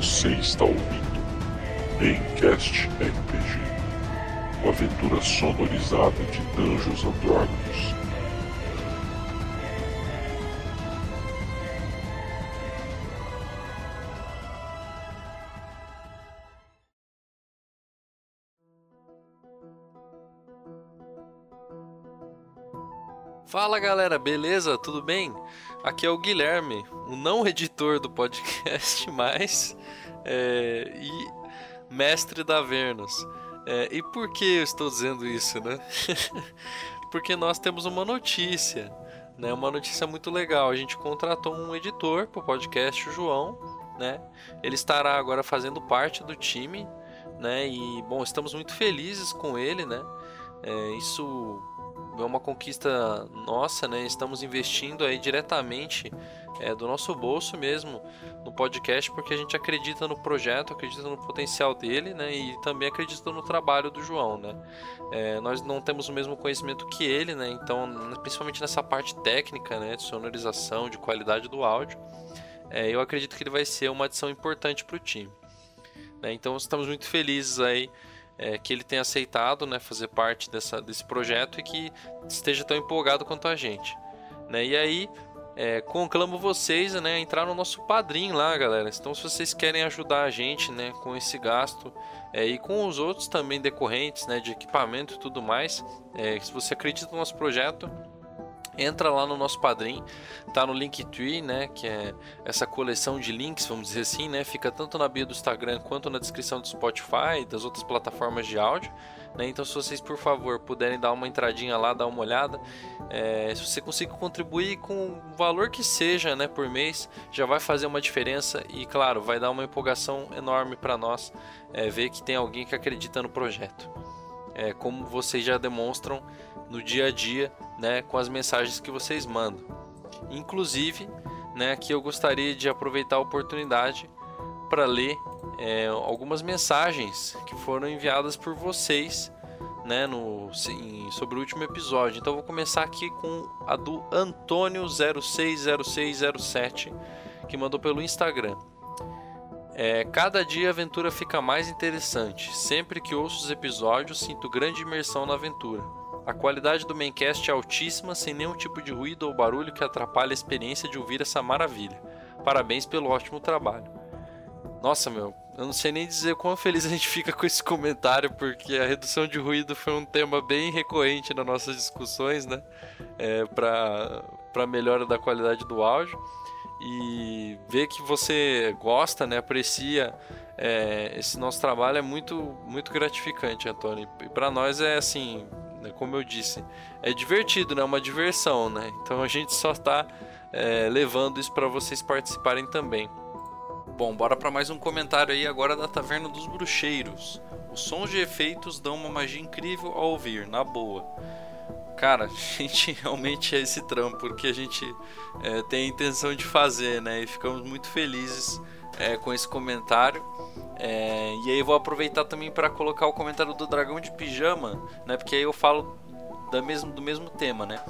Você está ouvindo Maincast RPG, uma aventura sonorizada de Dungeons Dragons. Fala galera, beleza? Tudo bem? Aqui é o Guilherme, o não editor do podcast, mas é, e mestre da Vernus. É, e por que eu estou dizendo isso, né? Porque nós temos uma notícia, né? Uma notícia muito legal. A gente contratou um editor para o podcast, o João, né? Ele estará agora fazendo parte do time, né? E bom, estamos muito felizes com ele, né? É, isso é uma conquista nossa, né? Estamos investindo aí diretamente é, do nosso bolso mesmo no podcast, porque a gente acredita no projeto, acredita no potencial dele, né? E também acredita no trabalho do João, né? É, nós não temos o mesmo conhecimento que ele, né? Então, principalmente nessa parte técnica, né? De sonorização, de qualidade do áudio, é, eu acredito que ele vai ser uma adição importante para o time. Né? Então, estamos muito felizes aí é, que ele tenha aceitado né, fazer parte dessa, desse projeto e que esteja tão empolgado quanto a gente. Né? E aí, é, conclamo vocês né, a entrar no nosso padrinho lá, galera. Então, se vocês querem ajudar a gente né, com esse gasto é, e com os outros também decorrentes né, de equipamento e tudo mais, é, se você acredita no nosso projeto, entra lá no nosso padrinho, tá no Linktree, né, que é essa coleção de links, vamos dizer assim, né, fica tanto na bio do Instagram quanto na descrição do Spotify e das outras plataformas de áudio, né, então se vocês por favor puderem dar uma entradinha lá, dar uma olhada, é, se você conseguir contribuir com o valor que seja, né, por mês, já vai fazer uma diferença e claro, vai dar uma empolgação enorme para nós é, ver que tem alguém que acredita no projeto. É, como vocês já demonstram no dia a dia, né, com as mensagens que vocês mandam. Inclusive, né, aqui eu gostaria de aproveitar a oportunidade para ler é, algumas mensagens que foram enviadas por vocês né, no, sim, sobre o último episódio. Então vou começar aqui com a do Antônio060607, que mandou pelo Instagram. É, cada dia a aventura fica mais interessante. Sempre que ouço os episódios, sinto grande imersão na aventura. A qualidade do maincast é altíssima, sem nenhum tipo de ruído ou barulho que atrapalhe a experiência de ouvir essa maravilha. Parabéns pelo ótimo trabalho. Nossa, meu, eu não sei nem dizer quão feliz a gente fica com esse comentário, porque a redução de ruído foi um tema bem recorrente nas nossas discussões, né? É, para melhora da qualidade do áudio. E ver que você gosta, né, aprecia é, esse nosso trabalho é muito, muito gratificante, Antônio. E para nós é assim, né? Como eu disse, é divertido, né? Uma diversão, né? Então a gente só está é, levando isso para vocês participarem também. Bom, bora para mais um comentário aí agora da Taverna dos Bruxeiros. Os sons de efeitos dão uma magia incrível ao ouvir, na boa. Cara, a gente realmente é esse trampo, porque a gente é, tem a intenção de fazer, né? E ficamos muito felizes é, com esse comentário. É, e aí eu vou aproveitar também para colocar o comentário do Dragão de Pijama, né? Porque aí eu falo da mesmo, do mesmo tema, né?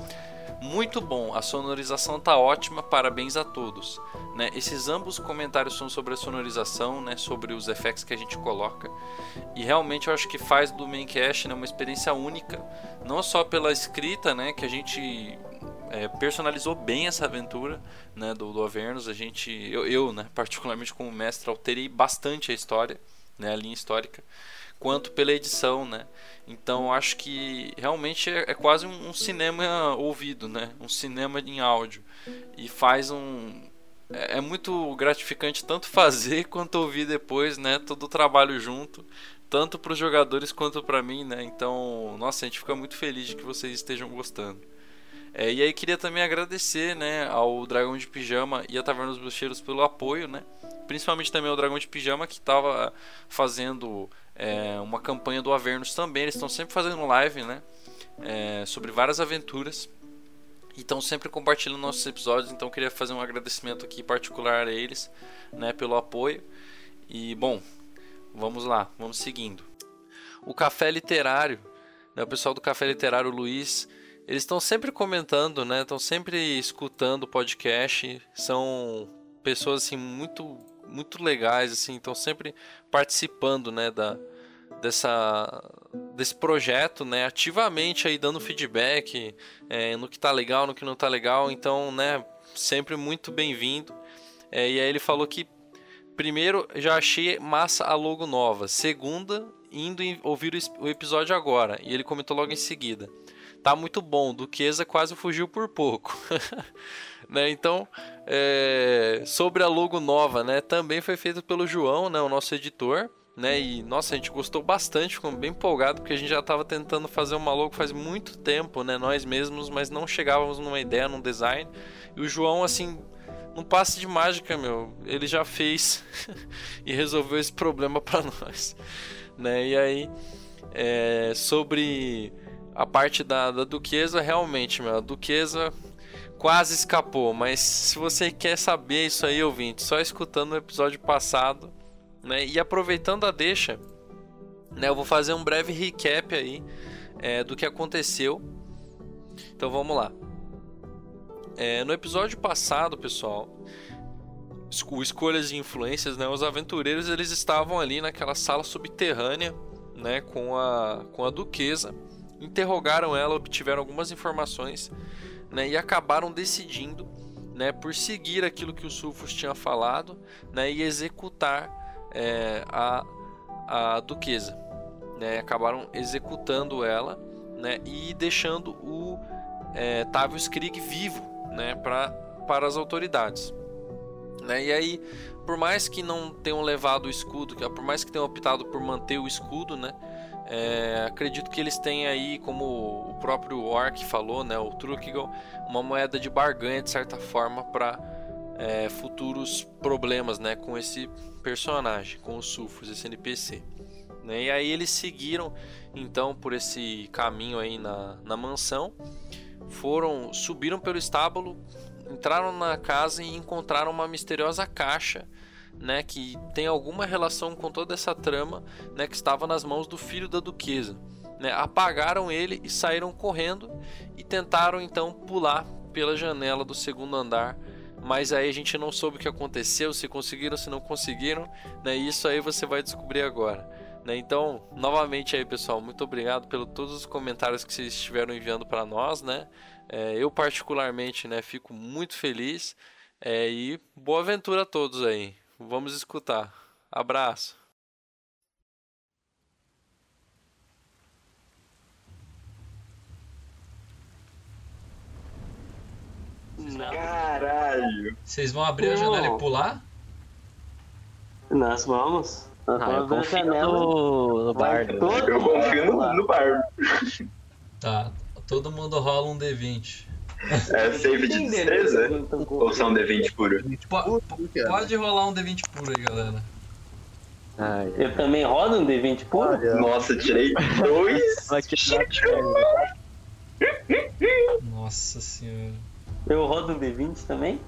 Muito bom, a sonorização tá ótima, parabéns a todos. Né? Esses ambos comentários são sobre a sonorização, né? sobre os effects que a gente coloca. E realmente eu acho que faz do Maincast né? uma experiência única, não só pela escrita, né? que a gente é, personalizou bem essa aventura né, do, do Avernus. A gente, eu, eu né, particularmente como mestre, alterei bastante a história, né, a linha histórica, quanto pela edição, né. Então acho que realmente é, é quase um, um, cinema ouvido, né, um cinema em áudio e faz um é, é muito gratificante tanto fazer quanto ouvir depois, né, todo o trabalho junto tanto para os jogadores quanto para mim, né? Então, nossa, a gente fica muito feliz de que vocês estejam gostando. É, e aí queria também agradecer né, ao Dragão de Pijama e a Taverna dos Bruxeiros pelo apoio, né? Principalmente também ao Dragão de Pijama que estava fazendo é, uma campanha do Avernus também. Eles estão sempre fazendo live, né? É, sobre várias aventuras. E estão sempre compartilhando nossos episódios. Então queria fazer um agradecimento aqui particular a eles, né? Pelo apoio. E bom, vamos lá, vamos seguindo. O Café Literário, né, o pessoal do Café Literário, Luiz eles estão sempre comentando, né? Estão sempre escutando o podcast. São pessoas assim muito muito legais, assim, estão sempre participando, né, da, dessa desse projeto, né, ativamente aí dando feedback é, no que tá legal, no que não tá legal, então, né, sempre muito bem-vindo. É, e aí ele falou que primeiro já achei massa a logo nova, segunda indo ouvir o episódio agora e ele comentou logo em seguida, tá muito bom, Duquesa quase fugiu por pouco. né? Então, é, sobre a logo nova, né? Também foi feito pelo João, né? O nosso editor né? E nossa, a gente gostou bastante, ficou bem empolgado porque a gente já estava tentando fazer uma logo faz muito tempo, né? Nós mesmos, mas não chegávamos numa ideia, num design. E o João, assim, um passe de mágica, meu, ele já fez e resolveu esse problema para nós, né? E aí, é, sobre a parte da, da Duquesa, realmente, meu, a Duquesa quase escapou, mas se você quer saber isso aí, ouvinte, só escutando o episódio passado né? E aproveitando a deixa, né, eu vou fazer um breve recap aí é, do que aconteceu. Então vamos lá. É, no episódio passado, pessoal, Escolhas de Influências, né, os aventureiros eles estavam ali naquela sala subterrânea né, com, a, com a duquesa, interrogaram ela, obtiveram algumas informações né, e acabaram decidindo né, por seguir aquilo que o Sulfus tinha falado né, e executar é, a, a duquesa. Né? Acabaram executando ela né? e deixando o é, Tavius Krieg vivo né? pra, para as autoridades. Né? E aí, por mais que não tenham levado o escudo, por mais que tenham optado por manter o escudo, né? É, acredito que eles têm aí, como o próprio Orc falou, né, o Trukigal, uma moeda de barganha de certa forma para é, futuros problemas né, com esse personagem, com o Sulfurs, esse NPC. Né? E aí eles seguiram então por esse caminho aí na, na mansão, foram subiram pelo estábulo, entraram na casa e encontraram uma misteriosa caixa, né, que tem alguma relação com toda essa trama, né, que estava nas mãos do filho da duquesa. Né? Apagaram ele e saíram correndo e tentaram então pular pela janela do segundo andar mas aí a gente não soube o que aconteceu, se conseguiram, se não conseguiram, né? Isso aí você vai descobrir agora. Né? Então, novamente aí, pessoal, muito obrigado pelo todos os comentários que vocês estiveram enviando para nós, né? É, eu particularmente, né, fico muito feliz é, e boa aventura a todos aí. Vamos escutar. Abraço. Não. Caralho. Vocês vão abrir a janela e pular? Nós vamos. Nós ah, eu confio no, no bardo. Eu confio no, no bardo. Tá, todo mundo rola um D20. É save de destreza? Ou são D20 puro? Po pode rolar um D20 puro aí, galera. Ai, eu também rodo um D20 puro? Nossa, tirei dois. Nossa senhora. Eu rodo um D20 também?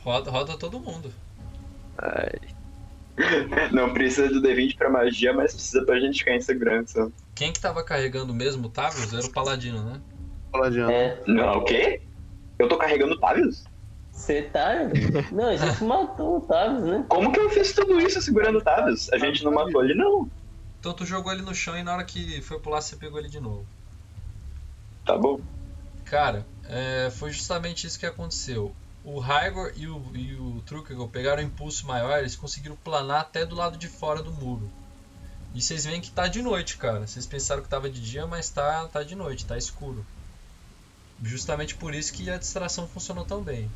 Roda, roda todo mundo. Ai. Não precisa do D20 pra magia, mas precisa pra gente ficar em segurança. Quem que tava carregando mesmo o Tavius era o Paladino, né? É. Não, o quê? Eu tô carregando o Tavius? Você tá? Não, a gente matou o Tavius, né? Como que eu fiz tudo isso segurando o Tavius? A gente não matou ele, não. Então tu jogou ele no chão e na hora que foi pular você pegou ele de novo. Tá bom. Cara, é, foi justamente isso que aconteceu. O Raigor e o, e o Trukegal pegaram um impulso maior, eles conseguiram planar até do lado de fora do muro. E vocês veem que tá de noite, cara. Vocês pensaram que tava de dia, mas tá, tá de noite, tá escuro. Justamente por isso que a distração funcionou tão bem.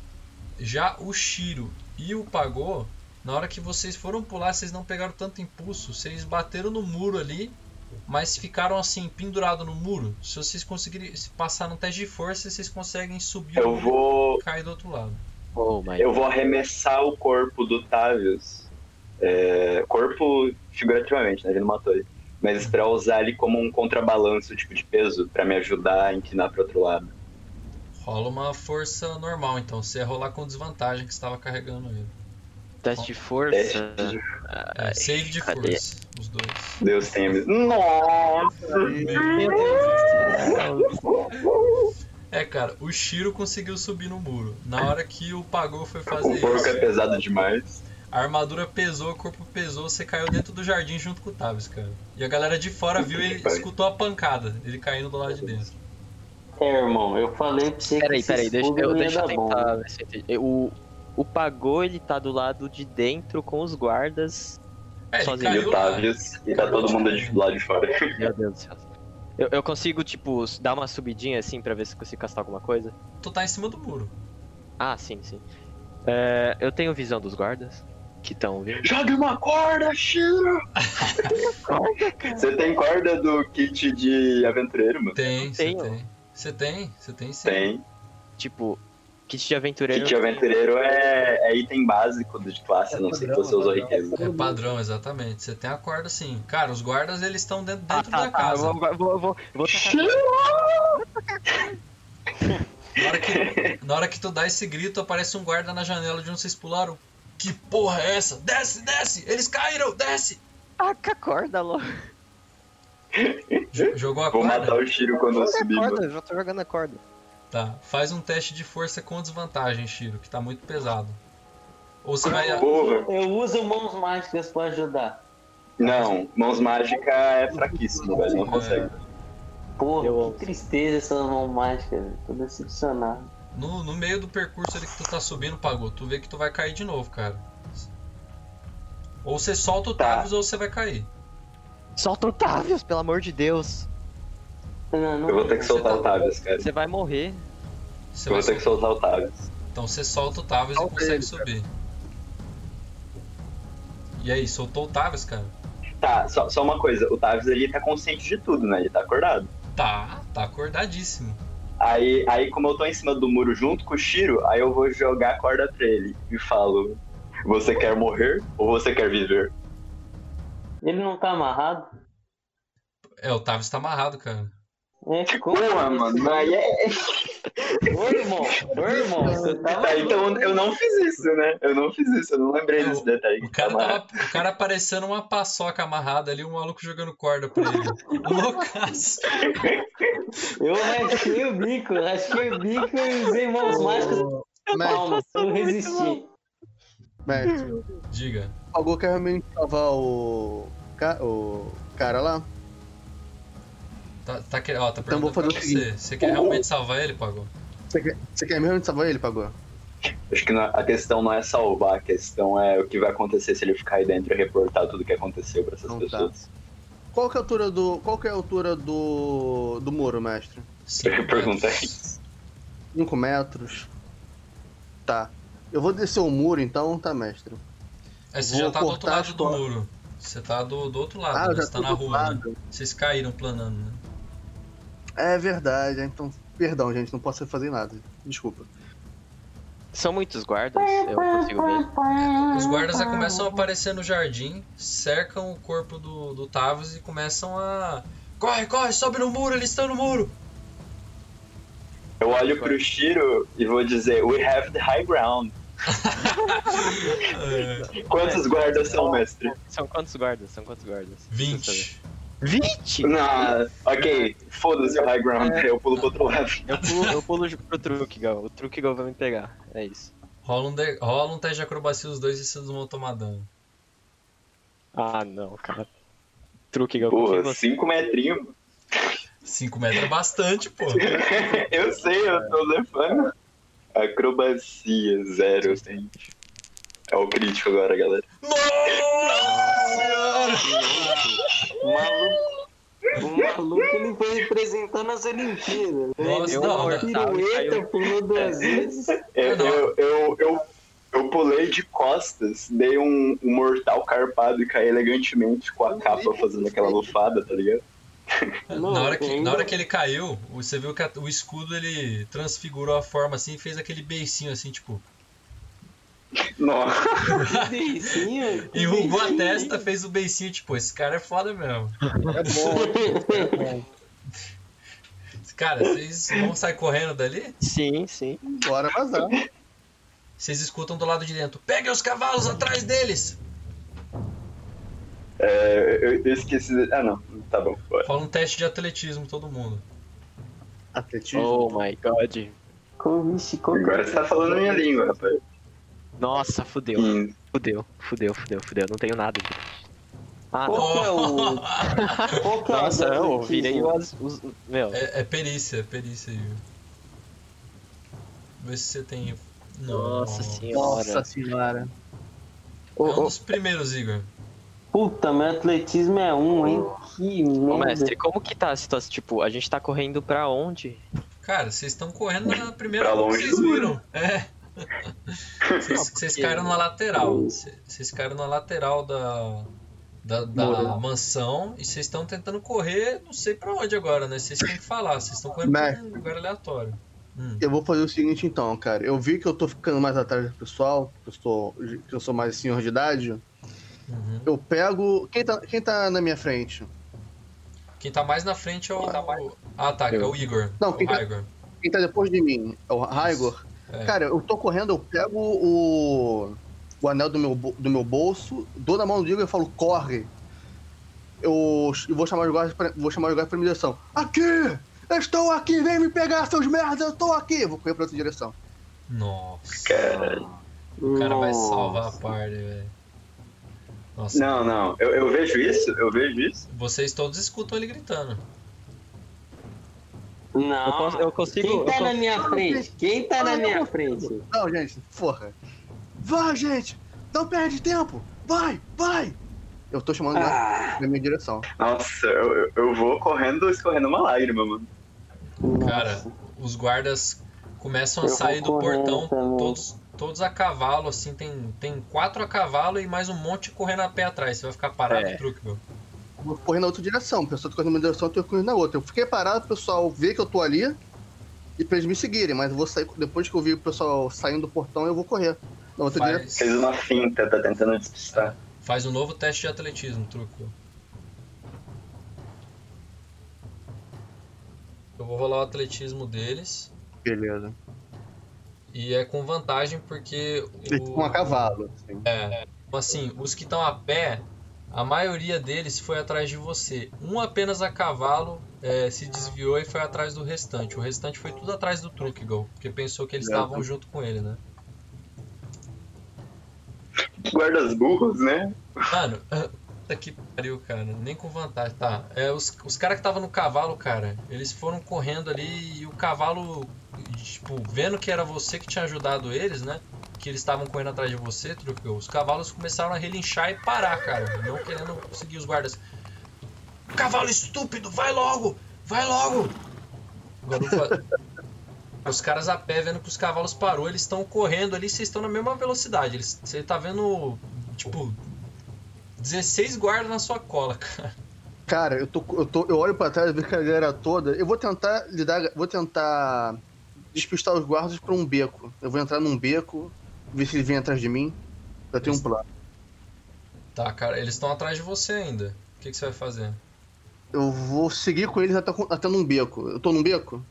Já o Shiro e o Pagô, na hora que vocês foram pular, vocês não pegaram tanto impulso. Vocês bateram no muro ali mas ficaram assim, pendurados no muro. Se vocês conseguirem se passar no teste de força, vocês conseguem subir eu vou... e cair do outro lado. Oh, eu vou arremessar o corpo do Tavius. É... corpo figurativamente, né? Ele não matou ele. Mas para usar ele como um contrabalanço, tipo de peso, para me ajudar a inclinar para outro lado. Rola uma força normal, então. Você ia rolar com desvantagem que estava carregando ele. Teste de força. É, save de cadê? força, os dois. Deus tenha Nossa! Meu Deus! É, cara, o Shiro conseguiu subir no muro. Na hora que o Pagou foi fazer isso. O porco é pesado demais. A armadura pesou, o corpo pesou, você caiu dentro do jardim junto com o Tavis, cara. E a galera de fora viu ele escutou a pancada, ele caindo do lado de dentro. É, irmão, eu falei pra você Peraí, que peraí, esse deixa, eu, não ia deixa eu dar bom. tentar ver se eu entendi. O, o Pagô, ele tá do lado de dentro com os guardas. É, ele Sozinho. E o. Tavius, e tá todo mundo de, do lado de fora. Meu Deus do céu. Eu, eu consigo, tipo, dar uma subidinha assim pra ver se eu consigo castar alguma coisa? Tu tá em cima do muro. Ah, sim, sim. É, eu tenho visão dos guardas que estão vindo. Jogue uma corda, Shiro! Você tem corda do kit de aventureiro, mano? Tem, Tenho. tem. Você tem, você tem sim. Tem. Tipo, kit de aventureiro. Kit de aventureiro é, é item básico de classe, a não sei que você usou riqueza. É padrão, exatamente. Você tem a corda sim. Cara, os guardas eles estão dentro, Ah, dentro tá, da tá, casa. eu vou, eu vou, eu vou, vou Na hora, que, na hora que tu dá esse grito, aparece um guarda na janela de onde vocês pularam. Que porra é essa? Desce, desce! Eles caíram! Desce! Taca a corda logo. Jogou a Vou corda? matar o Shiro quando eu subir, corda, já tô jogando a corda. Tá. Faz um teste de força com desvantagem, Shiro, que tá muito pesado. Ou você vai. Porra. Eu uso mãos mágicas pra ajudar. Não, mãos mágicas é fraquíssimo, velho. Não consegue. Porra, Eu- que tristeza essas mãos mágicas, velho. Tô decepcionado. No, no meio do percurso ali que tu tá subindo, pagou. Tu vê que tu vai cair de novo, cara. Ou você solta o Tá. Tavius ou você vai cair. Solta o Tavius, pelo amor de Deus. Não, não, Eu vou ter que soltar tá- o Tavius, cara. Você vai morrer. Você Eu vai vou ter que soltar. o Tavius. Então você solta o Tavius e consegue subir. E aí, soltou o Tavius, cara? Tá, só, só uma coisa. O Tavius, ele tá consciente de tudo, né? Ele tá acordado. Tá, tá acordadíssimo. Aí, aí, como eu tô em cima do muro junto com o Shiro, aí eu vou jogar a corda pra ele e falo: Você quer morrer ou você quer viver? Ele não tá amarrado? É, o Tavius tá amarrado, cara. É, como? Porra, mano, aí é. Ô, irmão, ô, irmão, você tá Tá, então eu não fiz isso, né? Eu não fiz isso, eu não lembrei É, desse detalhe. O que cara, tá tava, o cara parecendo uma paçoca amarrada ali, o maluco jogando corda pra ele. Loucaço. Eu raspei o bico, raspei o bico e usei mãos mágicas. Calma, eu resisti. mestre, Diga. Pagou quer realmente salvar o, o cara lá? Tá, tá, que- ó, tá Então vou perguntando fazer pra o você. seguinte. Você quer realmente salvar ele, Pagou? Você quer, você quer mesmo salvar ele, Pagou? Acho que não- a questão não é salvar, a questão é o que vai acontecer se ele ficar aí dentro e reportar tudo que aconteceu pra essas Então tá. pessoas. Qual que é a altura do. Qual que é a altura do. do muro, mestre? Cinco Eu isso. 5 metros. Tá. Eu vou descer o muro então, tá, mestre? É, você Vou já tá do outro lado do muro. Você tá do, do outro lado, Ah, né? já Você tá na rua, né? Vocês caíram planando, né? É verdade, então. Perdão, gente, não posso fazer nada. Desculpa. São muitos guardas, eu consigo ver. Os guardas já começam a aparecer no jardim, cercam o corpo do, do Tavius e começam a. Corre, corre, sobe no muro, eles estão no muro! Eu olho pro Shiro e vou dizer: We have the high ground. É, Quantos guardas são, mestre? São quantos guardas? São quantos guardas? 20. 20? Não, ok, foda-se o high ground, eu pulo pro outro lado. Eu pulo, eu pulo pro truque, Gal. O truque Gal vai me pegar. É isso. Rola um, de- rola um teste de acrobacia os dois e vocês vão tomar dano. Ah, não, cara. Truque Gal, Pô, você. 5 metrinhos. 5 metros é bastante, pô. eu sei, eu tô levando. Acrobacia, zero, gente. É o crítico agora, galera. O maluco, o maluco ele foi representando as Olimpíadas. né? Nossa, não, uma não. pirueta, pulou duas vezes. Eu, eu, eu, eu, eu pulei de costas, dei um, um mortal carpado e caí elegantemente com a capa fazendo aquela lufada, tá ligado? Não, na, hora que, ainda- na hora que ele caiu, você viu que a- o escudo ele transfigurou a forma assim e fez aquele beicinho assim, tipo. Nossa. Beicinho, Enrugou a testa, fez o beicinho, tipo, esse cara é foda mesmo. É bom. Cara, vocês vão sair correndo dali? Sim, sim. Bora vazar. Vocês escutam do lado de dentro. Peguem os cavalos atrás deles! É, eu, eu esqueci. Ah, não. Tá bom, bora. Rola um teste de atletismo, todo mundo. Atletismo. Oh my god. Como, como- Agora você tá falando minha língua, rapaz. Nossa, fudeu. Hum, Fudeu, fudeu, fudeu, fudeu. Não tenho nada teste. Ah, Qual que é o. Qual que é o nossa, eu virei os, os. Meu, É, é perícia, é perícia, Igor. Vê se você tem. nossa Nossa. senhora. Nossa senhora. É um dos primeiros, Igor. Puta, meu atletismo é um, hein? Que ô, merda. mestre, como que tá a situação? Tipo, a gente tá correndo pra onde? Cara, vocês estão correndo na primeira Pra rua que longe vocês viram. É. Vocês, vocês caíram na lateral. Vocês caíram na lateral da, da, da mansão e vocês estão tentando correr, não sei pra onde agora, né? Vocês têm que falar. Vocês estão correndo pra um lugar aleatório. Hum. Eu vou fazer o seguinte então, cara. Eu vi que eu tô ficando mais atrás do pessoal, que eu sou, que eu sou mais senhor de idade. Uhum. Eu pego. Quem tá, quem tá na minha frente? Quem tá mais na frente é o. Ah, tá, que é o Igor. Não, o quem tá-. Quem tá depois de mim? É o Raigor? É. Cara, eu tô correndo, eu pego o, o anel do meu, do meu bolso, dou na mão do Igor e falo, corre. Eu, eu vou chamar os guardas pra, vou chamar os guardas pra minha direção. Aqui! Eu estou aqui, vem me pegar, seus merdas, eu tô aqui! Eu vou correr pra outra direção. Nossa. Caralho. O cara vai salvar a party, velho. Nossa. Não, não. Eu, eu vejo isso, eu vejo isso. Vocês todos escutam ele gritando. Não. Eu cons- eu consigo- Quem tá eu na minha frente? Quem tá na minha frente? Não, gente, porra. Vai, gente! Não perde tempo! Vai, vai! Eu tô chamando Ah, pra minha direção. Nossa, eu, eu- vou correndo, escorrendo uma lágrima, mano. Cara, nossa. os guardas começam a Eu sair do portão, também. todos, todos a cavalo, assim, tem, tem quatro a cavalo e mais um monte correndo a pé atrás. Você vai ficar parado É. no truque, meu. Eu Vou correr na outra direção. O pessoal tá correndo na minha direção, eu tô correndo na outra. Eu fiquei parado, o pessoal vê que eu tô ali e pra eles me seguirem, mas eu vou sair. Depois que eu vi o pessoal saindo do portão, eu vou correr. Na outra direção. Faz, Fez uma finta, tá tentando despistar. faz um novo teste de atletismo, truque. meu. Eu vou rolar o atletismo deles. Beleza. E é com vantagem porque. O- estão a cavalo. Assim. É. Assim, os que estão a pé, a maioria deles foi atrás de você. Um apenas a cavalo é, se desviou e foi atrás do restante. O restante foi tudo atrás do Truckgall, porque pensou que eles estavam junto com ele, né? Guardas burros, né? Mano, puta que pariu, cara. Nem com vantagem. Tá, é, os, os caras que estavam no cavalo, cara, eles foram correndo ali e o cavalo, tipo, vendo que era você que tinha ajudado eles, né? Que eles estavam correndo atrás de você. Os cavalos começaram a relinchar e parar, cara. Não querendo seguir os guardas. Cavalo estúpido, vai logo! Vai logo! Os caras a pé vendo que os cavalos parou, eles estão correndo ali, vocês estão na mesma velocidade. Eles, você tá vendo, tipo, 16 guardas na sua cola, cara. Cara, eu, tô, eu, tô, eu olho pra trás, vejo que a galera toda. Eu vou tentar lidar. Vou tentar despistar os guardas pra um beco. Eu vou entrar num beco, ver se eles vêm atrás de mim. Eu tenho um plano. Tá, cara, eles estão atrás de você ainda. O que, que você vai fazer? Eu vou seguir com eles até, até num beco. Eu tô num beco?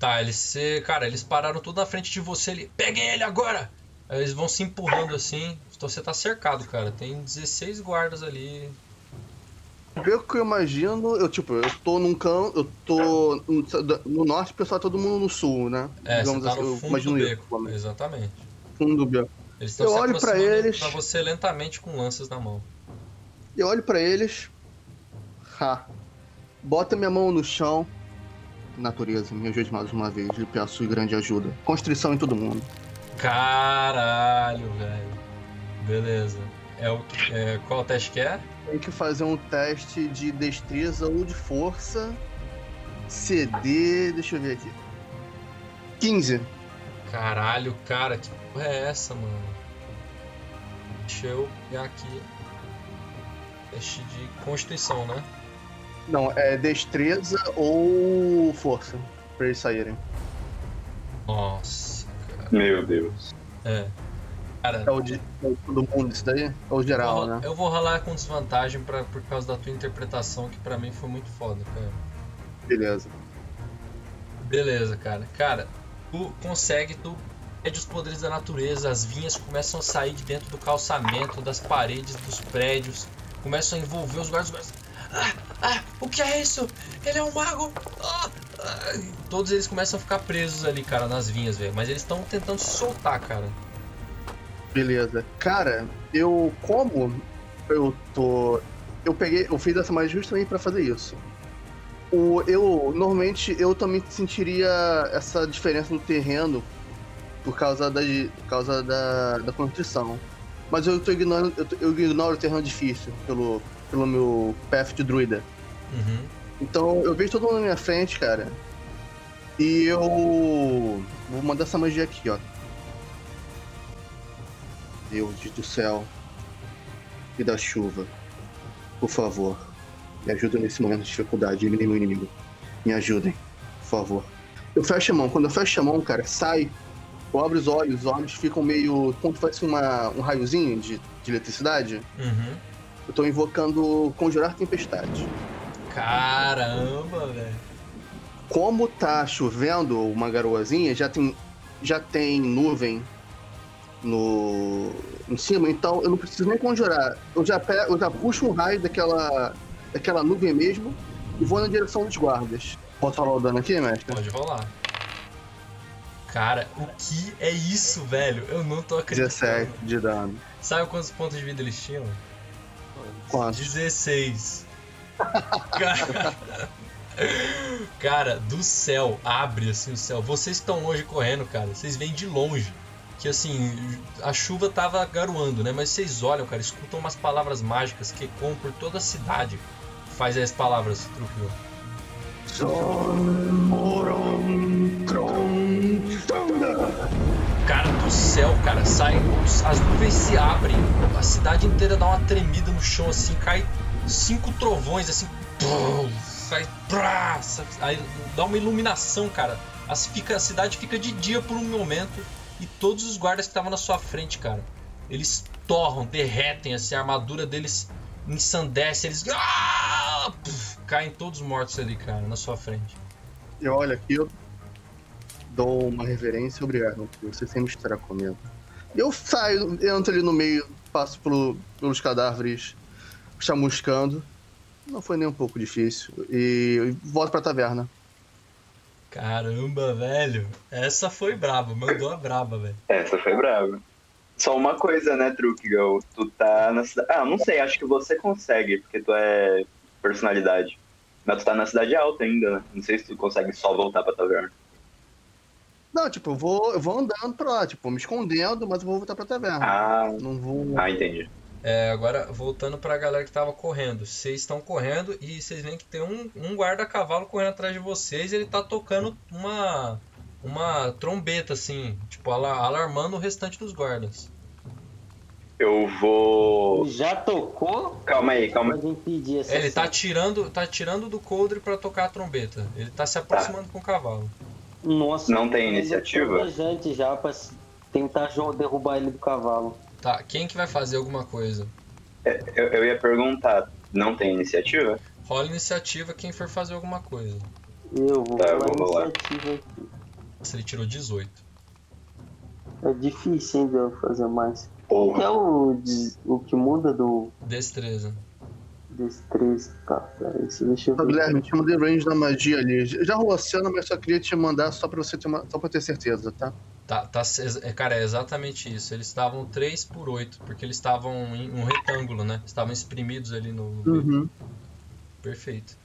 Tá, eles se. Cara, eles pararam tudo na frente de você ali. Peguem ele agora! Aí eles vão se empurrando assim. Então você tá cercado, cara. Tem 16 guardas ali. O beco que eu imagino, eu tipo, eu tô num canto, eu tô no, no norte, o pessoal tá todo mundo no sul, né? É, Digamos tá assim, no fundo do beco. pelo. Exatamente. fundo do beco. Eles estão Eu olho aproximando eles. pra você lentamente com lanças na mão. Eu olho pra eles. Ha. Bota minha mão no chão. Natureza, me ajude mais uma vez. Lhe peço grande ajuda. Constrição em todo mundo. Caralho, velho. Beleza. É o, é, qual teste que é? Tem que fazer um teste de destreza ou de força. CD. Deixa eu ver aqui. 15. Caralho, cara, que porra é essa, mano? Deixa eu pegar aqui. Teste de constituição, né? Não, é destreza ou força. Pra eles saírem. Nossa. Meu Deus. É. Cara, É o de é todo mundo isso daí? É o eu, geral, vou, né? eu vou rolar com desvantagem pra, por causa da tua interpretação, que pra mim foi muito foda, cara. Beleza. Beleza, cara. Cara, tu consegue, tu pede os poderes da natureza, as vinhas começam a sair de dentro do calçamento, das paredes dos prédios, começam a envolver os guardas. Guardas ah, ah, o que é isso? Ele é um mago! Ah, Todos eles começam a ficar presos ali, cara, nas vinhas, velho. Mas eles estão tentando se soltar, cara. Beleza. Cara, eu como eu tô. Eu peguei. Eu fiz essa magia justamente pra fazer isso. O, eu normalmente eu também sentiria essa diferença no terreno por causa da, por causa da, da construção. Mas eu tô ignorando. Eu, eu ignoro o terreno difícil pelo, pelo meu path de druida. Uhum. Então eu vejo todo mundo na minha frente, cara. E eu vou mandar essa magia aqui, ó. Deus do céu e da chuva, por favor, me ajudem nesse momento de dificuldade, eliminem meu inimigo. Me ajudem, por favor. Eu fecho a mão, quando eu fecho a mão, cara, sai. Eu abro os olhos, os olhos ficam meio. como se fosse uma, um raiozinho de, de eletricidade. Uhum. Eu tô invocando conjurar tempestade. Caramba, velho. como tá chovendo uma garoazinha, já tem, já tem nuvem no em cima, então eu não preciso nem conjurar. Eu já, pego, eu já puxo um raio daquela, daquela nuvem mesmo e vou na direção dos guardas. Posso falar o dano aqui, mestre? Pode rolar. Cara, o que é isso, velho? Eu não tô acreditando. 17 de dano. Sabe quantos pontos de vida eles tinham? Quantos? 16. Cara... cara, do céu, abre assim o céu. Vocês estão longe correndo, cara. Vocês vêm de longe. Que assim, a chuva tava garoando, né? Mas vocês olham, cara, escutam umas palavras mágicas que ecoam por toda a cidade. Faz as palavras, Trufio. Cara do céu, cara, sai, as nuvens se abrem, a cidade inteira dá uma tremida no chão, assim, cai cinco trovões, assim, sai, aí dá uma iluminação, cara. Fica, a cidade fica de dia por um momento e todos os guardas que estavam na sua frente, cara, eles torram, derretem, assim, a armadura deles ensandece, eles ah, caem todos mortos ali, cara, na sua frente. Eu olho aqui, eu dou uma reverência, obrigado, você sempre estará comigo. Eu saio, entro ali no meio, passo pelo- pelos cadáveres, chamuscando. Não foi nem um pouco difícil. E volto pra taverna. Caramba, velho. Essa foi braba, mandou a braba, velho. Essa foi brava. Só uma coisa, né, Trukigal? Tu tá na cidade. Ah, não sei, acho que você consegue, porque tu é personalidade. Mas tu tá na cidade alta ainda, né? Não sei se tu consegue só voltar pra taverna. Não, tipo, eu vou, eu vou andando pra lá, tipo, me escondendo, mas eu vou voltar pra taverna. Ah, Não vou. ah entendi. É, agora voltando pra galera que tava correndo. Vocês estão correndo e vocês veem que tem um, um guarda-cavalo correndo atrás de vocês e ele tá tocando uma uma trombeta assim, tipo ala- alarmando o restante dos guardas. Eu vou. Já tocou? Calma aí, calma É, ele tá tirando, tá tirando do coldre pra tocar a trombeta. Ele tá se aproximando com o cavalo. Nossa, Não tem é iniciativa? já pra s- tentar derrubar ele do cavalo. Tá, quem que vai fazer alguma coisa? Eu, eu ia perguntar, não tem iniciativa? Rola iniciativa quem for fazer alguma coisa. Eu vou Tá, eu rolar vou rolar. iniciativa aqui. Se ele tirou 18. É difícil ainda eu fazer mais. Que Porra. é o, o que muda do Destreza. destreza. Tá, peraí, isso deixa eu ver. Guilherme, te mandei o range da magia ali. Já rolou a cena, mas só queria te mandar só pra você ter uma, só pra ter certeza, tá? Tá, tá, é, cara, é exatamente isso. Eles estavam 3 por 8, porque eles estavam em um retângulo, né? Estavam exprimidos ali no. Uhum. Perfeito.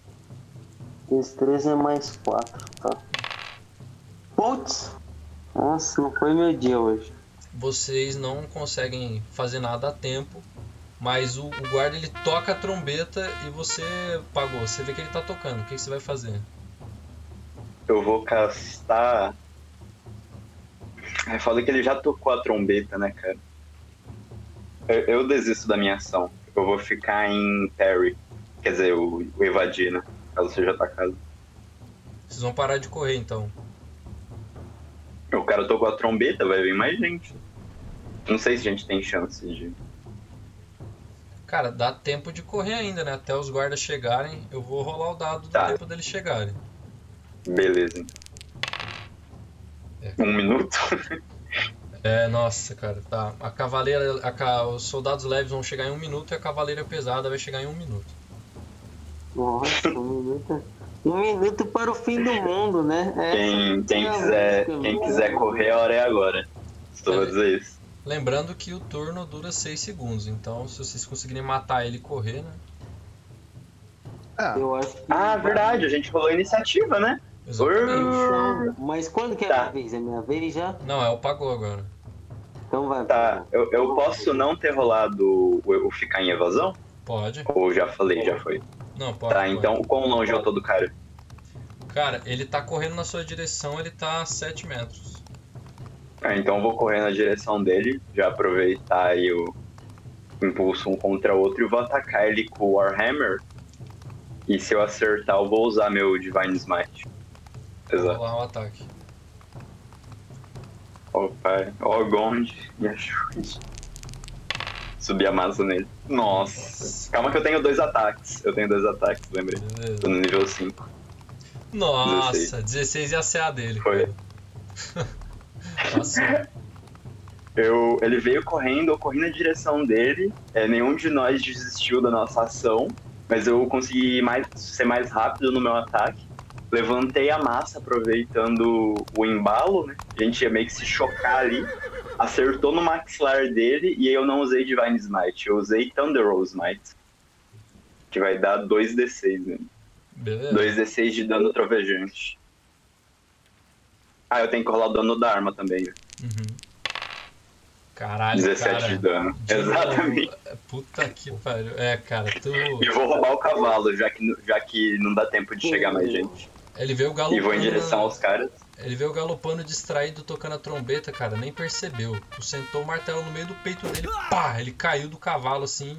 Destreza é mais 4, tá? Putz! Nossa, não foi meu dia hoje. Vocês não conseguem fazer nada a tempo, mas o, o guarda ele toca a trombeta e você pagou. Você vê que ele tá tocando. O que, que você vai fazer? Eu vou castar. É foda que ele já tocou a trombeta, né, cara? Eu, eu desisto da minha ação. Eu vou ficar em parry. Quer dizer, o, o evadir, né? Caso seja atacado. Vocês vão parar de correr então. O cara tocou a trombeta, vai vir mais gente. Não sei se a gente tem chance de. Cara, dá tempo de correr ainda, né? Até os guardas chegarem. Eu vou rolar o dado do Tá. tempo deles chegarem. Beleza, então. É. Um minuto? É, nossa, cara, tá. A cavaleira, a os soldados leves vão chegar em um minuto e a cavaleira pesada vai chegar em um minuto. Nossa, um minuto. Um minuto para o fim do mundo, né? É, Quem, quem, é quiser, música, quem viu? quiser correr, a hora é agora. Só vou dizer isso. Lembrando que o turno dura 6 segundos, então se vocês conseguirem matar ele e correr, né? É, Eu acho que. Ah, verdade, a gente rolou a iniciativa, né? Exatamente. Mas quando que é Tá. a minha vez? É minha vez já? Não, é o pagou agora. Então vai. Tá, eu, eu posso não ter rolado o, o ficar em evasão? Pode. Ou já falei, já foi? Não, pode. Tá, pode. então quão longe eu tô do cara? Cara, ele tá correndo na sua direção, ele tá a 7 metros. Ah, então eu vou correr na direção dele, já aproveitar aí o impulso um contra o outro e vou atacar ele com o Warhammer. E se eu acertar, eu vou usar meu Divine Smite. Vou Exato. rolar o ataque. Ó, pai. Ó, Gond. Me ajude. Subir a massa nele. Nossa. Calma que eu tenho dois ataques. Eu tenho dois ataques, lembrei. Tô Beleza. no nível 5. Nossa, 16 e a CA dele. Foi. Eu, ele veio correndo, eu corri na direção dele. É, nenhum de nós desistiu da nossa ação, mas eu consegui mais, ser mais rápido no meu ataque. Levantei a massa aproveitando o embalo, né? A gente ia meio que se chocar ali. Acertou no maxilar dele e eu não usei Divine Smite, eu usei Thunder Roll Smite. Que vai dar 2d6, né? Beleza. 2d6 de dano trovejante. Ah, eu tenho que rolar o dano da arma também. Uhum. Caralho, 17 cara. de dano. De Exatamente. novo. Puta que pariu. É, cara, tu. E vou roubar o cavalo, já que, já que não dá tempo de chegar mais gente. Ele veio E galopando. vou em direção aos caras. Ele veio galopando distraído, tocando a trombeta, cara, nem percebeu. Tu sentou o martelo no meio do peito dele, pá! Ele caiu do cavalo assim,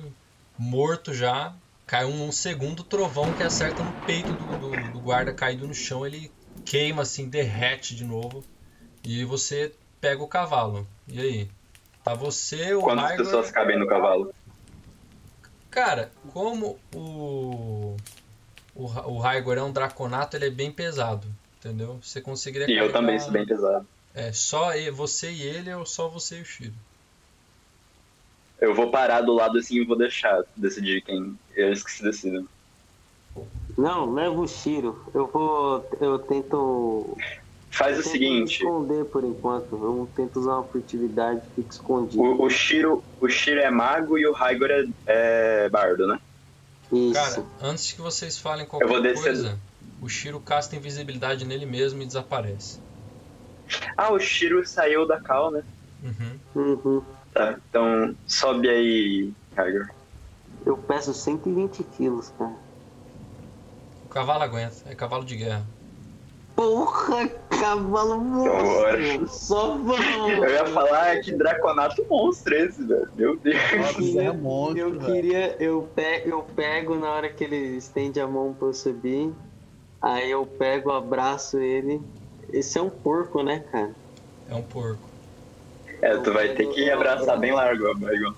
morto já. Caiu um segundo trovão que acerta no peito do, do- do guarda caído no chão. Ele queima assim, derrete de novo. E você pega o cavalo. E aí? Tá você, o Quantas pessoas cabem no cavalo? Cara, como o. O, Ra- o Raigor é um draconato, ele é bem pesado. Entendeu? Você conseguiria E eu também sou bem pesado. É, só você e ele ou só você e o Shiro? Eu vou parar do lado assim e vou deixar decidir quem. Eles que se decidam. Não, leva o Shiro. Eu vou. Eu tento. Faz o tento seguinte: Me esconder por enquanto. Eu tento usar uma furtividade e fico escondido. o, o, Shiro, o Shiro é mago e o Raigor é, é bardo, né? Isso. Cara, antes que vocês falem qualquer Eu vou descer. coisa, o Shiro casta invisibilidade nele mesmo e desaparece. Ah, o Shiro saiu da cal, né? Uhum. Uhum. Tá, então sobe aí, Raigor. Eu peço 120 quilos, cara. O cavalo aguenta, é cavalo de guerra. Porra, cavalo monstro! Só vamos! Eu ia falar que Draconato monstro esse, velho. Meu Deus. Nossa, é monstro, eu velho. queria, eu pego, eu pego na hora que ele estende a mão pra eu subir. Aí eu pego, abraço ele. Esse é um porco, né, cara? É um porco. É, tu vai ter que abraçar bem largo, Raigor.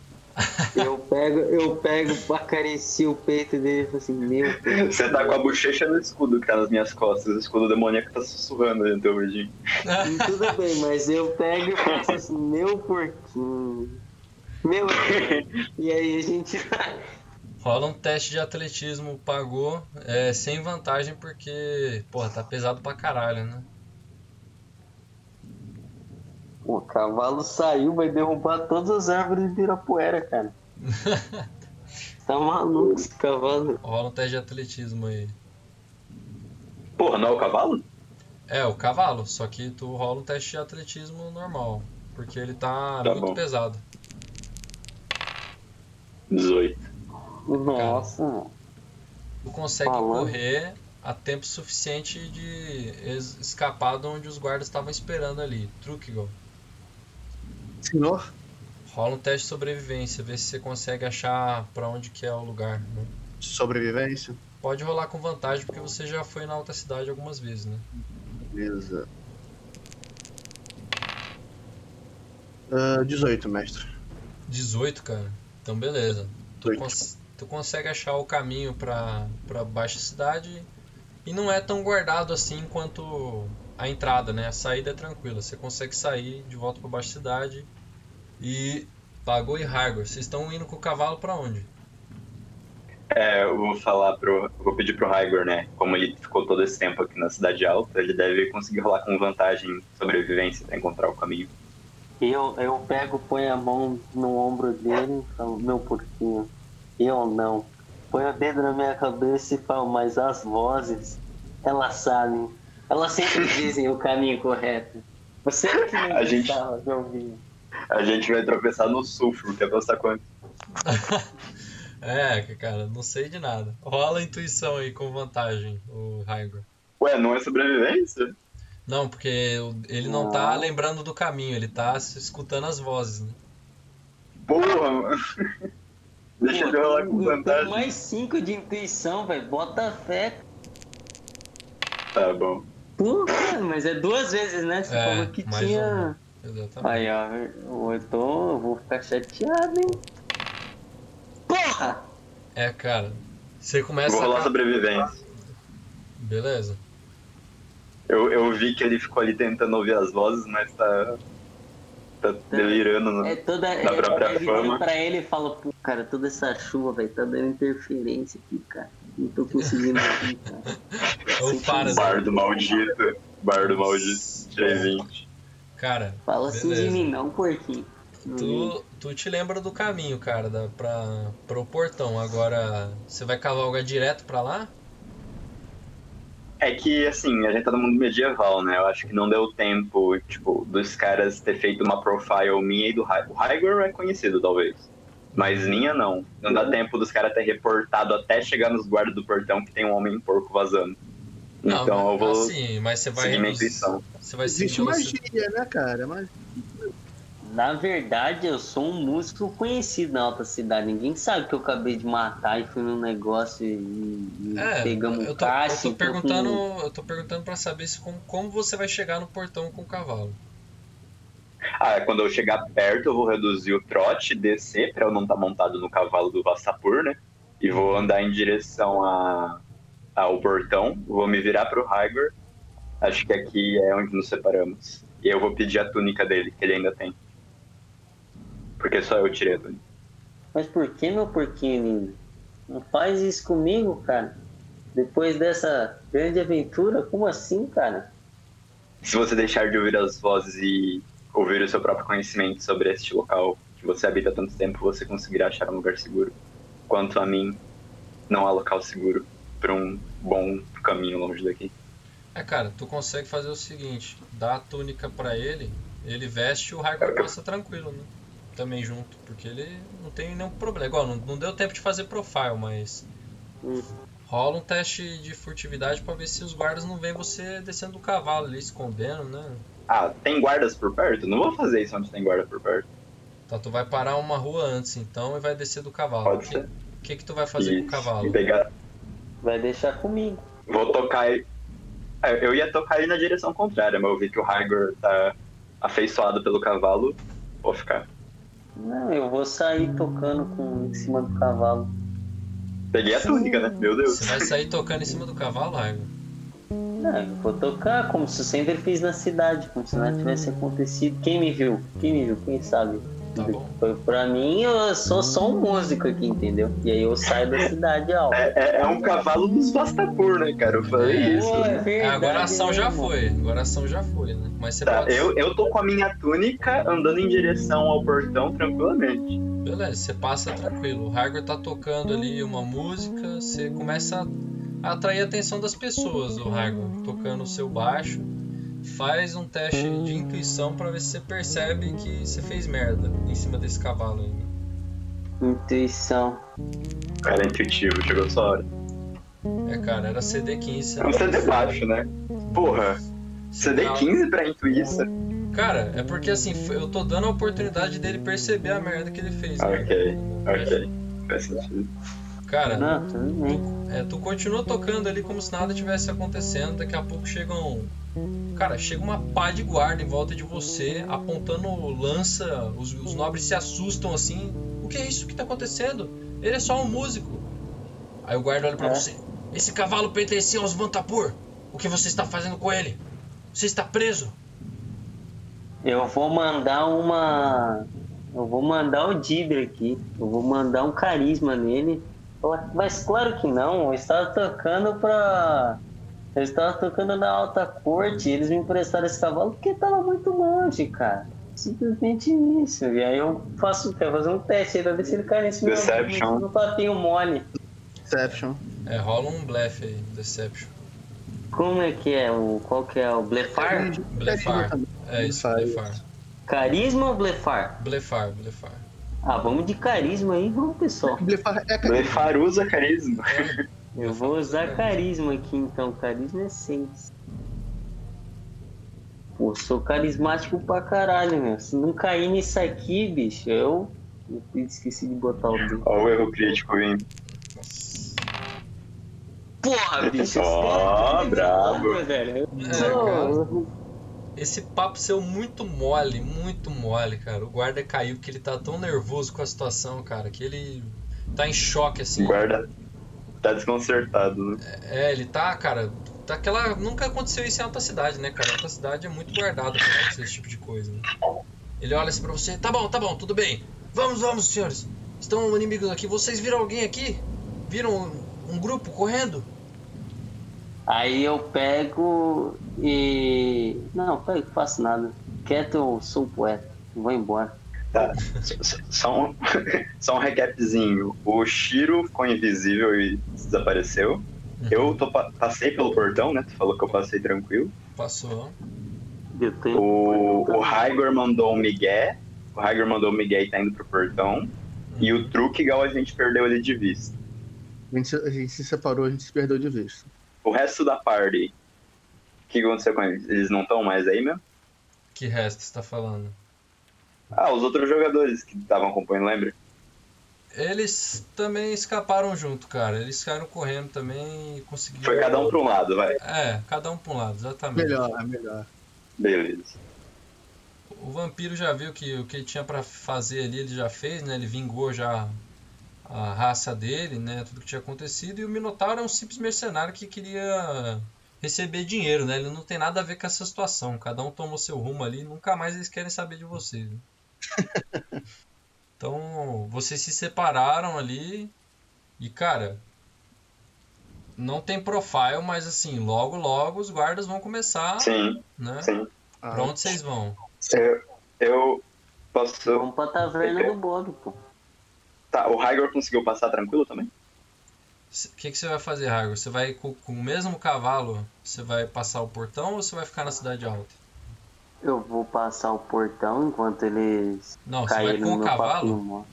Eu pego, eu pego, acaricio o peito dele e falo assim, meu Deus. Você tá com a bochecha no escudo que tá nas minhas costas. O escudo demoníaco tá sussurrando ali no teu ouvidinho. Tudo bem, mas eu pego e faço assim, meu porquinho. Meu. E aí a gente. Rola um teste de atletismo, pagou, é, sem vantagem porque, porra, tá pesado pra caralho, né? O cavalo saiu, vai derrubar todas as árvores de Ibirapuera, cara. Tá maluco esse cavalo? Rola um teste de atletismo aí. Porra, não é o cavalo? É, o cavalo, só que tu rola um teste de atletismo normal, porque ele tá, Tá muito bom. pesado. 18. Nossa. Tu consegue Falando. correr a tempo suficiente de es- escapar de onde os guardas estavam esperando ali. Truque, igual. Senhor, Rola um teste de sobrevivência, vê se você consegue achar pra onde que é o lugar. né? sobrevivência. Pode rolar com vantagem porque você já foi na alta cidade algumas vezes, né? Beleza. Ah, 18, mestre. 18, cara. Então beleza. Tu, 18. cons- tu consegue achar o caminho pra, pra baixa cidade e não é tão guardado assim quanto a entrada, né? A saída é tranquila. Você consegue sair de volta pra baixa cidade e Pagou e Hargor. Vocês estão indo com o cavalo pra onde? É, eu vou falar pro. eu Vou pedir pro Raigor, né? Como ele ficou todo esse tempo aqui na Cidade Alta, ele deve conseguir rolar com vantagem em sobrevivência pra encontrar o caminho. Eu, eu pego, põe a mão no ombro dele e falo, meu porquinho, eu não. Põe o dedo na minha cabeça e falo, mas as vozes, elas sabem. Elas sempre dizem o caminho correto. Você que não A gente- de ouvir. A gente vai tropeçar no sulfuro, quer apostar quanto? É, cara, não sei de nada. Rola a intuição aí com vantagem, o Raigor. Ué, não é sobrevivência? Não, porque ele não tá lembrando do caminho, ele tá escutando as vozes, né? Porra, mano. Deixa Pô, ele rolar com eu vantagem. mais 5 de intuição, velho. Bota fé. Tá bom. Pô, cara, mas é duas vezes, né? Você É, falou que mais tinha. uma. Exatamente. Aí, ó, eu tô. Eu vou ficar chateado, hein? Porra! É, cara. Você começa Vou rolar a... sobrevivência. Beleza. Eu, eu vi que ele ficou ali tentando ouvir as vozes, mas tá. Tá delirando. No... É toda. Da é, própria ele fama. vira pra ele e fala, pô, cara, toda essa chuva, velho, tá dando interferência aqui, cara. Não tô conseguindo aqui, cara. É o Faras. né? Bardo maldito. Bardo maldito. Tirei 20. Cara, Fala assim de mim, não, porquinho. tu, tu te lembra do caminho, cara, da, pra, pro portão. Agora, você vai cavalgar direto pra lá? É que, assim, a gente tá no mundo medieval, né? Eu acho que não deu tempo, tipo, dos caras ter feito uma profile minha e do Raigor. O Raigor é conhecido, talvez. Mas minha não. Não dá tempo dos caras ter reportado até chegar nos guardas do portão que tem um homem porco vazando. Não, Então eu vou assim, mas você vai. Você vai Existe magia, né, cara? Mas Na verdade, eu sou um músico conhecido na alta cidade. Ninguém sabe que eu acabei de matar e fui num negócio e, e É, pegamos eu um tô, caixa. eu tô perguntando, com- eu tô perguntando para saber se como, como você vai chegar no portão com o cavalo. Ah, quando eu chegar perto, eu vou reduzir o trote, descer pra eu não estar montado no cavalo do Vassapur, né? E vou andar em direção a, ao portão, vou me virar pro Raigor. Acho que aqui é onde nos separamos. E eu vou pedir a túnica dele, que ele ainda tem. Porque só eu tirei a túnica. Mas por que, meu porquinho lindo? Não faz isso comigo, cara. Depois dessa grande aventura, como assim, cara? Se você deixar de ouvir as vozes e ouvir o seu próprio conhecimento sobre este local que você habita há tanto tempo, você conseguirá achar um lugar seguro. Quanto a mim, não há local seguro para um bom caminho longe daqui. É, cara, tu consegue fazer o seguinte, dá a túnica pra ele, ele veste e o Raigor passa tranquilo, né? Também junto, porque ele não tem nenhum problema. Igual, não, não deu tempo de fazer profile, mas Hum. rola um teste de furtividade pra ver se os guardas não veem você descendo do cavalo ali, escondendo, né? Ah, tem guardas por perto? Não vou fazer isso onde tem guarda por perto. Tá, tu vai parar uma rua antes, então, e vai descer do cavalo. Pode O que, ser. que que tu vai fazer com o Isso. cavalo? E pegar. Vai deixar comigo. Vou tocar. É, Eu ia tocar ele na direção contrária, mas eu vi que o Raigor tá afeiçoado pelo cavalo. Vou ficar. Não, eu vou sair tocando com, em cima do cavalo. Peguei a túnica, né? Meu Deus. Você vai sair tocando em cima do cavalo, Raigor? Não, eu vou tocar como se eu sempre fiz na cidade, como se nada tivesse acontecido. Quem me viu? Quem me viu? Quem sabe? Tá bom. Foi pra mim, eu sou só um músico aqui, entendeu? E aí eu saio da cidade alta. É, é- é um cavalo dos Vastapur, né, cara? Eu falei É. isso. É É, verdade, agora a ação né, já foi, agora a ação já foi, né? Mas você Tá, pode. eu, eu tô com a minha túnica andando em direção ao portão tranquilamente. Beleza, você passa tranquilo. O Raigor tá tocando ali uma música, você começa a atrair a atenção das pessoas, o Raigor, tocando o seu baixo. Faz um teste de intuição pra ver se você percebe que você fez merda em cima desse cavalo ainda. Intuição. Cara, é intuitivo, chegou sua hora. É, cara, era CD15. você É um CD percebe. baixo, né? Porra, CD 15 pra intuíça. Cara, é porque assim, foi- eu tô dando a oportunidade dele perceber a merda que ele fez. né? Ok, ok. Faz sentido. Cara, Não, bem. É, tu continua tocando ali como se nada tivesse acontecendo. Daqui a pouco chegam. Cara, chega uma pá de guarda em volta de você, apontando lança. Os, os nobres se assustam assim. O que é isso que tá acontecendo? Ele é só um músico. Aí o guarda olha pra É. você. Esse cavalo pertencia aos Vantapur. O que você está fazendo com ele? Você está preso. Eu vou mandar uma. Eu vou mandar o Dibra aqui. Eu vou mandar um carisma nele. Mas claro que não. Eu estava tocando pra. Eu estava tocando na alta corte. Eles me emprestaram esse cavalo porque tava muito longe, cara. Simplesmente isso. E aí eu faço, quero fazer um teste aí pra ver se ele cai nesse meu Deception. No papinho mole. Deception. É, rola um blefe aí, Deception. Como é que é? O, qual que é o blefar? Blefar. É isso, blefar. Carisma ou blefar? Blefar, blefar. Ah, vamos de carisma aí, vamos pessoal. Blefar é carisma. Blefar usa carisma. Eu vou usar carisma aqui então. Carisma é 6. Pô, sou carismático pra caralho, meu. Se não cair nisso aqui, bicho, eu. eu esqueci de botar o dedo. Ó o erro crítico vindo. Porra, bicho. Ó, cara brabo. é velho. Eu É, sou- Esse papo seu muito mole, muito mole, cara. O guarda caiu porque ele tá tão nervoso com a situação, cara, que ele tá em choque, assim. Guarda. Tá desconcertado, né? É, ele tá, cara. Tá aquela. Nunca aconteceu isso em alta cidade, né, cara? Alta cidade é muito guardada pra acontecer esse tipo de coisa. né? Ele olha assim pra você, tá bom, tá bom, tudo bem. Vamos, vamos, senhores. Estão inimigos aqui. Vocês viram alguém aqui? Viram um grupo correndo? Aí eu pego e. Não, pego, faço nada. Quieto, eu sou um poeta. Vou embora. Tá. Só um, só um recapzinho. O Shiro ficou invisível e desapareceu. Eu tô, pa- passei pelo portão, né? Tu falou que eu passei tranquilo. Passou. Eu tenho. O, o Raigor mandou um migué. O Raigor mandou um migué e tá indo pro portão. E o Trukigal a gente perdeu ele de vista. A gente, a gente se separou, a gente se perdeu de vista. O resto da party, o que aconteceu com eles? Eles não estão mais aí mesmo? Que resto você tá falando? Ah, os outros jogadores que estavam acompanhando, lembra? Eles também escaparam junto, cara. Eles saíram correndo também e conseguiram. Foi cada um pra um lado, vai. É, cada um pra um lado, exatamente. Melhor, é melhor. Beleza. O vampiro já viu que o que ele tinha pra fazer ali, ele já fez, né? Ele vingou já a raça dele, né? Tudo que tinha acontecido. E o Minotauro é um simples mercenário que queria receber dinheiro, né? Ele não tem nada a ver com essa situação. Cada um tomou seu rumo ali, nunca mais eles querem saber de vocês. né? Então, vocês se separaram ali e, cara, não tem profile, mas assim, logo logo os guardas vão começar, Sim, né? sim. Pra onde vocês vão? Eu, eu posso. Vamos pra taverna do Bob, pô. Tá, o Raigor conseguiu passar tranquilo também? O que, que você vai fazer, Raigor? Você vai com, com o mesmo cavalo? Você vai passar o portão ou você vai ficar na cidade alta? Eu vou passar o portão enquanto eles Não, você vai com no o cavalo?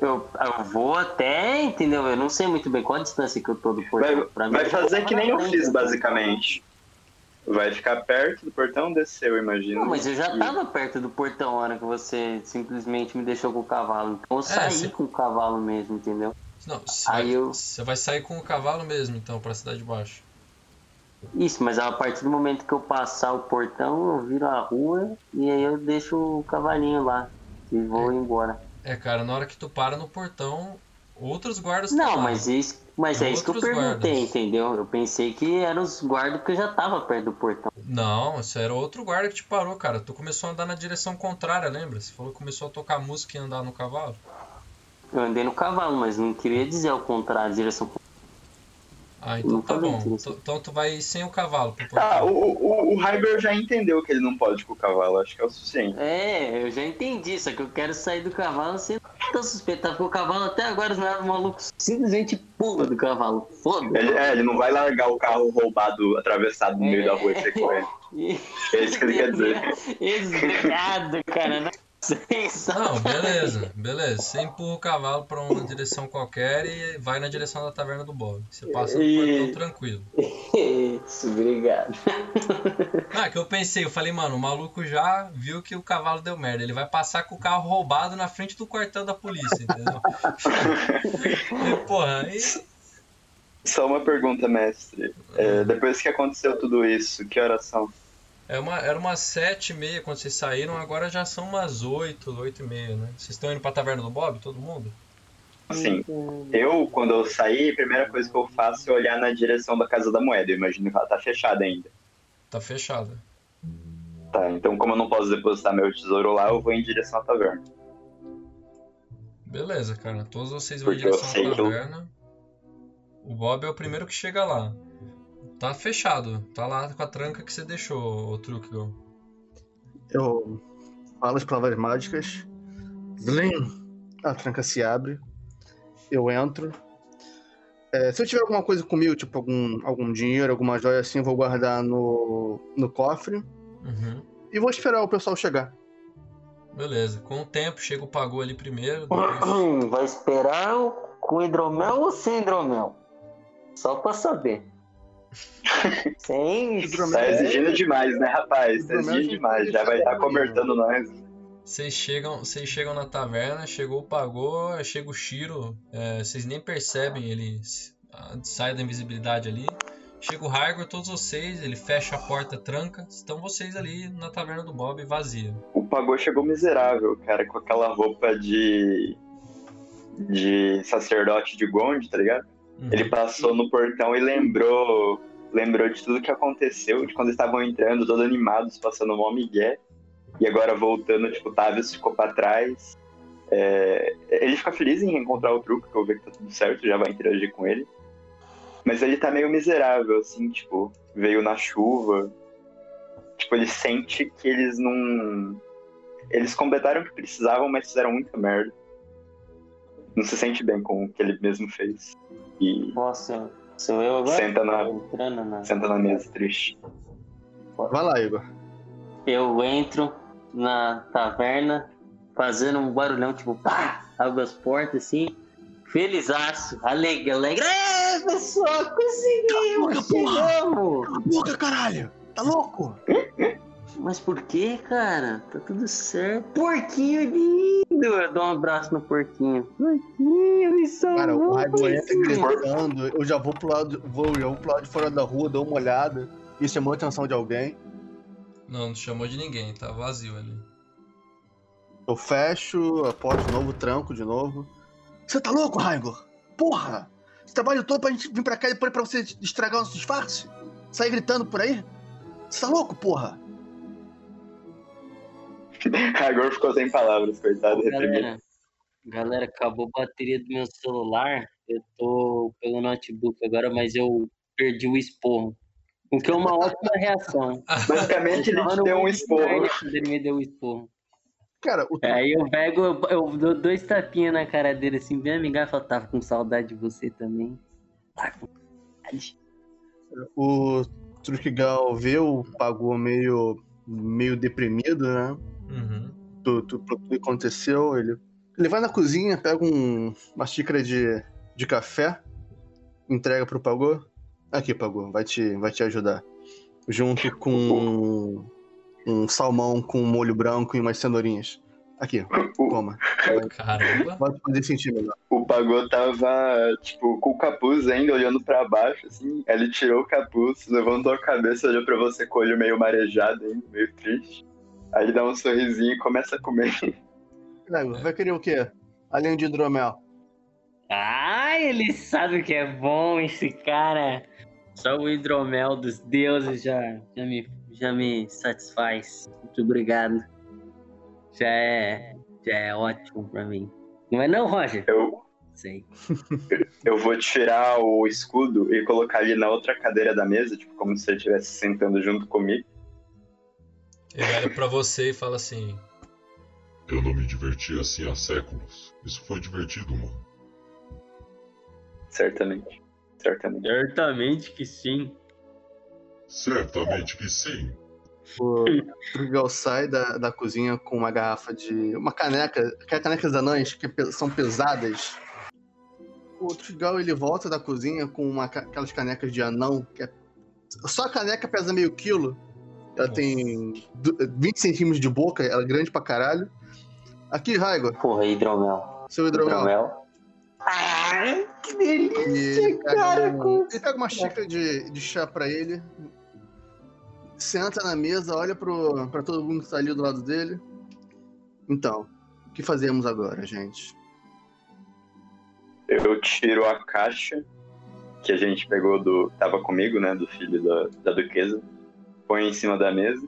Eu, eu vou até, entendeu? Eu não sei muito bem qual a distância que eu tô do portão. Vai, Pra mim, vai eu fazer que nem eu fiz, basicamente. Vai ficar perto do portão, desceu, eu imagino. Não, mas eu já tava perto do portão na hora que você simplesmente me deixou com o cavalo. Então eu saí você- com o cavalo mesmo, entendeu? Não, você Aí vai, eu- você vai sair com o cavalo mesmo, então, pra cidade de baixo. Isso, mas a partir do momento que eu passar o portão, eu viro a rua e aí eu deixo o cavalinho lá e vou embora. É, cara, na hora que tu para no portão, outros guardas Não, mas isso, mas é isso que eu perguntei, guardas. entendeu? Eu pensei que eram os guardas que já tava perto do portão. Não, isso era outro guarda que te parou, cara. Tu começou a andar na direção contrária, lembra? Você falou que começou a tocar música e andar no cavalo. Eu andei no cavalo, mas não queria dizer ao contrário, direção Ah, então Não tá bom. Então tu vai sem o cavalo. Ah, o, o, o Raigor já entendeu que ele não pode com o cavalo, acho que é o suficiente. É, eu já entendi, só que eu quero sair do cavalo sem tão suspeitar, porque o cavalo até agora não era maluco, simplesmente pula do cavalo. Foda. Ele, é, ele não vai largar o carro roubado, atravessado no meio da rua e sair correndo. É isso que ele quer dizer. Obrigado, cara. Nossa, isso. Não, beleza, beleza. Você empurra o cavalo pra uma direção qualquer e vai na direção da taverna do Bob. Você passa no E- portão tranquilo. Isso, obrigado. Ah, que eu pensei, eu falei, mano, o maluco já viu que o cavalo deu merda. Ele vai passar com o carro roubado na frente do quartel da polícia, entendeu? e, porra, aí. Só uma pergunta, mestre. É, depois que aconteceu tudo isso, que horas são? É uma, era umas sete e meia quando vocês saíram, agora já são umas oito, oito e meia, né? Vocês estão indo pra taverna do Bob, todo mundo? Assim, eu, quando eu sair, a primeira coisa que eu faço é olhar na direção da Casa da Moeda. Eu imagino que ela tá fechada ainda. Tá fechada. Tá, então como eu não posso depositar meu tesouro lá, eu vou em direção à taverna. Beleza, cara. Todos vocês vão em Porque eu direção à que eu- taverna. O Bob é o primeiro que chega lá. Tá fechado. Tá lá com a tranca que você deixou, o Trucgal. Eu, falo as palavras mágicas. Zlim! A tranca se abre. Eu entro. É, se eu tiver alguma coisa comigo, tipo algum, algum dinheiro, alguma joia assim, eu vou guardar no, no cofre. Uhum. E vou esperar o pessoal chegar. Beleza. Com o tempo, chega o pagou ali primeiro. Depois... Vai esperar o- com hidromel ou sem hidromel? Só pra saber. Hidromel. Tá exigindo demais, né, rapaz? Tá Hidromel exigindo de demais. Já vai estar cobertando nós. Vocês chegam, vocês chegam na taverna, chegou o pagou, chega o Shiro, é, vocês nem percebem, ele sai da invisibilidade ali. Chega o Raigor, todos vocês, ele fecha a porta, tranca, estão vocês ali na taverna do Bob vazia. O Pagô chegou miserável, cara, com aquela roupa de. de sacerdote de Gond, tá ligado? Uhum. Ele passou no portão e lembrou. Lembrou de tudo que aconteceu, de quando eles estavam entrando, todos animados, passando mó migué. E agora voltando, tipo, o Tavius ficou pra trás. É, ele fica feliz em reencontrar o truque, que eu ver que tá tudo certo, já vai interagir com ele. Mas ele tá meio miserável, assim, tipo, veio na chuva. Tipo, ele sente que eles não. Eles completaram o que precisavam, mas fizeram muita merda. Não se sente bem com o que ele mesmo fez. E Nossa, sou eu agora? Senta na- Entrando na... senta na mesa triste. Vai lá, Igor. Eu entro na taverna, fazendo um barulhão, tipo, pá, abro as portas assim, felizaço, alegre, alegre. É, pessoal, conseguimos, chegamos! Cala a boca, caralho! Tá louco? Mas por que, cara? Tá tudo certo. Porquinho lindo! Eu dou um abraço no porquinho. Porquinho, eles são Cara, o Raigo entra louquíssimos. gritando, eu já vou pro lado, vou, já vou pro lado de fora da rua, dou uma olhada. Isso chamou a atenção de alguém. Não, não chamou de ninguém, tá vazio ali. Eu fecho a porta de novo, tranco de novo. Você tá louco, Raigor? Porra! Esse trabalho todo pra gente vir pra cá e depois pra você estragar o nosso disfarce? Sair gritando por aí? Você tá louco, porra? Agora ficou sem palavras, coitado. Galera, galera, acabou a bateria do meu celular. Eu tô pelo notebook agora, mas eu perdi o esporro. O que é uma ótima reação. Basicamente, ele tava te deu um esporro. Ele me deu o esporro. Cara, o Aí eu pego, eu, eu dou dois tapinhas na cara dele assim, bem amigável, e falo, tava com saudade de você também. Tá com saudade. o Truquigal vê o Pagou meio, meio deprimido, né? Uhum. Do, do, do que aconteceu. Ele, ele vai na cozinha, pega um- uma xícara de, de café, entrega pro Pagou. Aqui, Pagou, vai te, vai te ajudar. Junto com um salmão com molho branco e umas cenourinhas. Aqui, toma. Caramba. Vai te fazer sentir melhor. O Pagô tava, tipo, com o capuz ainda, olhando pra baixo, assim. Ele tirou o capuz, levantou a cabeça, olhou pra você com o olho meio marejado ainda, meio triste. Aí ele dá um sorrisinho e começa a comer. Vai querer o quê? Além de hidromel. Ah, ele sabe que é bom esse cara. Só o hidromel dos deuses já, já, me, já me satisfaz. Muito obrigado. Já é, já é ótimo pra mim. Não é não, Roger? Eu, Sei. eu vou tirar o escudo e colocar ali na outra cadeira da mesa, tipo, como se ele estivesse sentando junto comigo. Ele olha pra você e fala assim: Eu não me diverti assim há séculos. Isso foi divertido, mano. Certamente. Certamente. Certamente que sim. Certamente que sim. O Trugal sai da, da cozinha com uma garrafa de. uma caneca. Aquelas canecas anãs que são pesadas. O Trugal ele volta da cozinha com uma, aquelas canecas de anão. Que é, só a caneca pesa meio quilo. Ela tem du- 20 centímetros de boca, ela é grande pra caralho. Aqui, Raigo, Porra, hidromel. seu hidromel. Hidromel. Ah, que delícia, E ele pega, cara. um- ele pega uma xícara de, de chá pra ele, senta na mesa, olha pro, pra todo mundo que tá ali do lado dele. Então, o que fazemos agora, gente? Eu tiro a caixa que a gente pegou do. tava comigo, né? Do filho da, da duquesa. Põe em cima da mesa.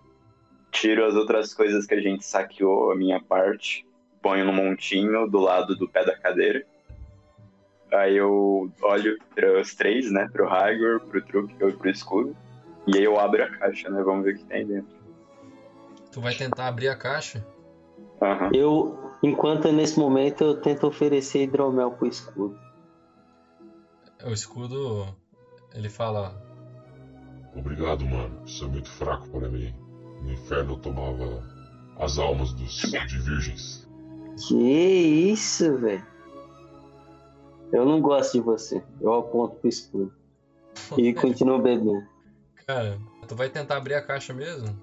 Tiro as outras coisas que a gente saqueou, a minha parte. Ponho no montinho do lado do pé da cadeira. Aí eu olho para os três, né? Pro Raigor, pro Truque e pro escudo. E aí eu abro a caixa, né? Vamos ver o que tem dentro. Tu vai tentar abrir a caixa? Aham. Eu, enquanto nesse momento, eu tento oferecer hidromel pro escudo. O escudo, ele fala, Obrigado, mano. Isso é muito fraco para mim. No inferno eu tomava as almas dos de virgens. Que isso, velho? Eu não gosto de você. Eu aponto pro escudo. E continuo bebendo. cara, tu vai tentar abrir a caixa mesmo?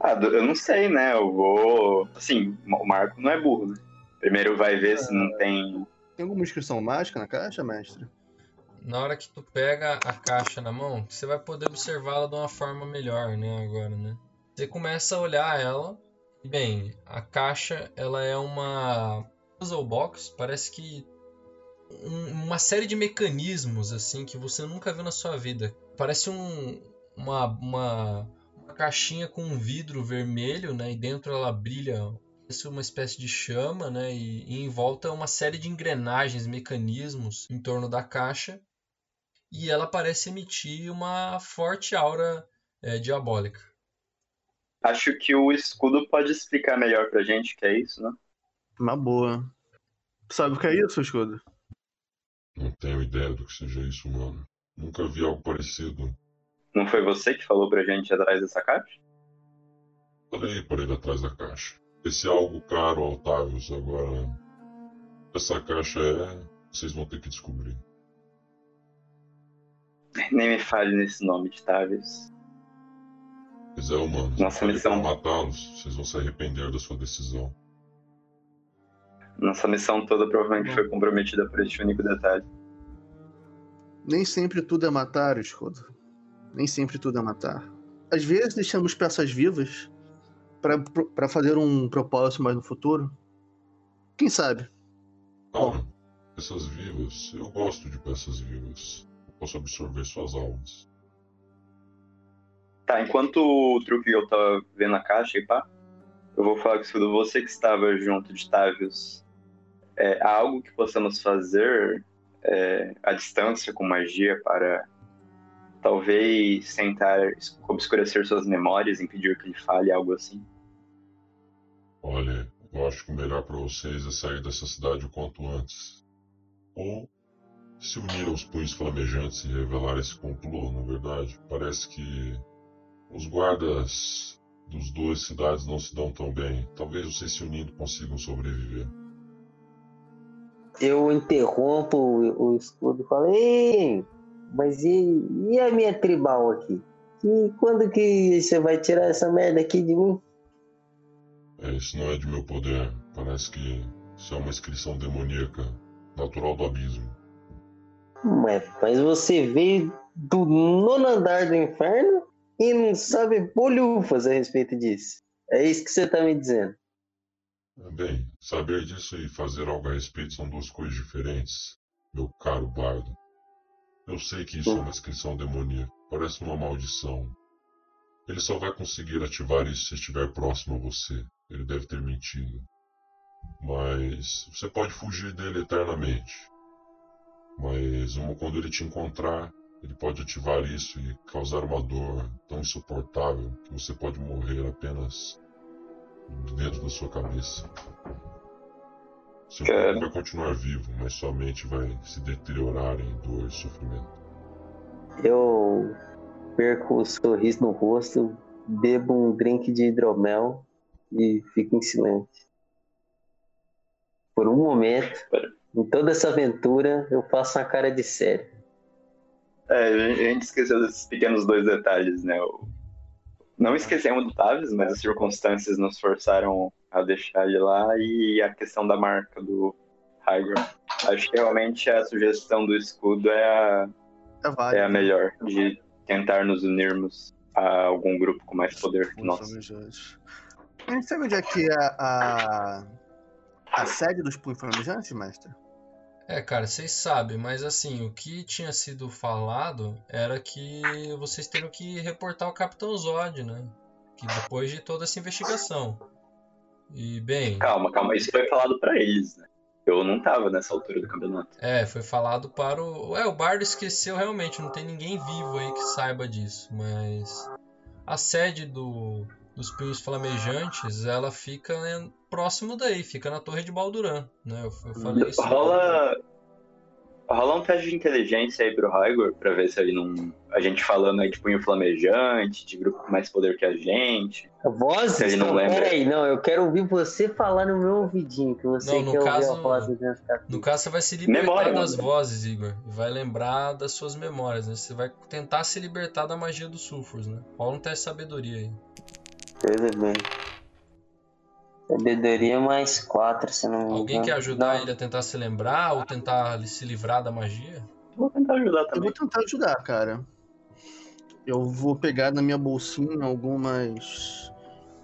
Ah, eu não sei, né? Eu vou. Assim, o Marco não é burro, né? Primeiro vai ver se não tem. Tem alguma inscrição mágica na caixa, mestre? Na hora que tu pega a caixa na mão, você vai poder observá-la de uma forma melhor, né, agora, né? Você começa a olhar ela. e, Bem, a caixa, ela é uma puzzle box, parece que um- uma série de mecanismos assim que você nunca viu na sua vida. Parece um uma, uma, uma caixinha com um vidro vermelho, né, e dentro ela brilha uma espécie de chama, né? E, e em volta uma série de engrenagens, mecanismos em torno da caixa. E ela parece emitir uma forte aura é, diabólica. Acho que o escudo pode explicar melhor pra gente que é isso, né? Uma boa. Sabe o que é isso, escudo? Não tenho ideia do que seja isso, mano. Nunca vi algo parecido. Não foi você que falou pra gente atrás dessa caixa? Falei por ele atrás da caixa. Esse é algo caro, Otávios. Agora, essa caixa é. Vocês vão ter que descobrir. Nem me fale nesse nome de Tavius. Pois é, humanos. Nossa missão. matá-los. Vocês vão se arrepender da sua decisão. Nossa missão toda provavelmente foi comprometida por este único detalhe. Nem sempre tudo é matar, escudo. Nem sempre tudo é matar. Às vezes deixamos peças vivas pra- pra fazer um propósito mais no futuro. Quem sabe? Calma. Peças vivas. Eu gosto de peças vivas. Posso absorver suas almas. Tá, enquanto o truque eu tava vendo a caixa e pá, eu vou falar com. Você que estava junto de Tavius, é, há algo que possamos fazer é, à distância com magia para talvez tentar obscurecer suas memórias, impedir que ele fale algo assim? Olha, eu acho que o melhor para vocês é sair dessa cidade o quanto antes. Ou se unir aos punhos flamejantes e revelar esse complô, na verdade. Parece que os guardas dos duas cidades não se dão tão bem. Talvez vocês se unindo consigam sobreviver. Eu interrompo o, o escudo e falo, Ei, mas e, e a minha tribal aqui? E quando que você vai tirar essa merda aqui de mim? É, isso não é de meu poder. Parece que isso é uma inscrição demoníaca, natural do abismo. Mas, mas você veio do nono andar do inferno e não sabe bolhufas a respeito disso. É isso que você tá me dizendo. Bem, saber disso e fazer algo a respeito são duas coisas diferentes, meu caro bardo. Eu sei que isso é uma inscrição demoníaca, parece uma maldição. Ele só vai conseguir ativar isso se estiver próximo a você. Ele deve ter mentido. Mas você pode fugir dele eternamente. Mas uma- quando ele te encontrar, ele pode ativar isso e causar uma dor tão insuportável que você pode morrer apenas dentro da sua cabeça. Seu corpo vai continuar vivo, mas sua mente vai se deteriorar em dor e sofrimento. Eu perco o sorriso no rosto, bebo um drink de hidromel e fico em silêncio. Por um momento, em toda essa aventura, eu faço uma cara de sério. É, a gente esqueceu desses pequenos dois detalhes, né? Não esquecemos do Tavis, mas as circunstâncias nos forçaram a deixar ele lá e a questão da marca do Hygro. Acho que realmente a sugestão do escudo é a, É válido. é a melhor, de tentar nos unirmos a algum grupo com mais poder que nós. A gente sabe onde é que é a, a sede dos punhos flamejantes, mestre? É, cara, vocês sabem, mas assim, o que tinha sido falado era que vocês teriam que reportar o Capitão Zod, né? Que depois de toda essa investigação. E, bem, Calma, calma, isso foi falado pra eles, né? Eu não tava nessa altura do campeonato. é, foi falado para o. É, o Bardo esqueceu realmente, não tem ninguém vivo aí que saiba disso, mas. A sede do, dos punhos flamejantes, ela fica né, próximo daí, fica na torre de Balduran, né? Eu, eu falei isso. Rola. Rola um teste de inteligência aí pro Raigor pra ver se ele não. A gente falando aí de punho flamejante, de grupo com mais poder que a gente. Vozes? Ele não lembra. peraí, não, eu quero ouvir você falar no meu ouvidinho, que você Não, no quer ouvir caso- a voz No caso, você vai se libertar Memória, das mano. vozes, Igor. E vai lembrar das suas memórias, né? Você vai tentar se libertar da magia dos sulfurs, né? Rola um teste de sabedoria aí. Tudo bem. Sabedoria mais 4, se não. Alguém quer ajudar Não, ele a tentar se lembrar ou tentar se livrar da magia? Vou tentar ajudar Eu também. vou tentar ajudar, cara. Eu vou pegar na minha bolsinha algumas.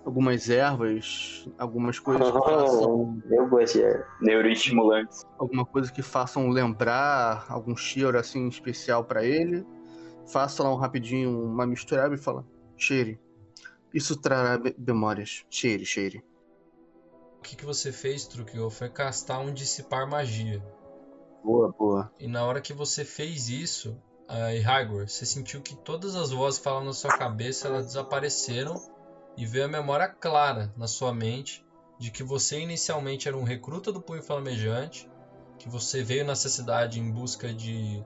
algumas ervas, algumas coisas que façam. Eu gosto de erva. Neuroestimulantes. alguma coisa que façam lembrar algum cheiro assim especial pra ele. Faça lá um rapidinho uma misturada e fala: cheire. Isso trará memórias. Cheire, cheire. O que, que você fez, Trukio? Foi castar um dissipar magia. Boa, boa. E na hora que você fez isso, aí, Hygor, você sentiu que todas as vozes falavam na sua cabeça elas desapareceram e veio a memória clara na sua mente de que você inicialmente era um recruta do Punho Flamejante, que você veio nessa cidade em busca de,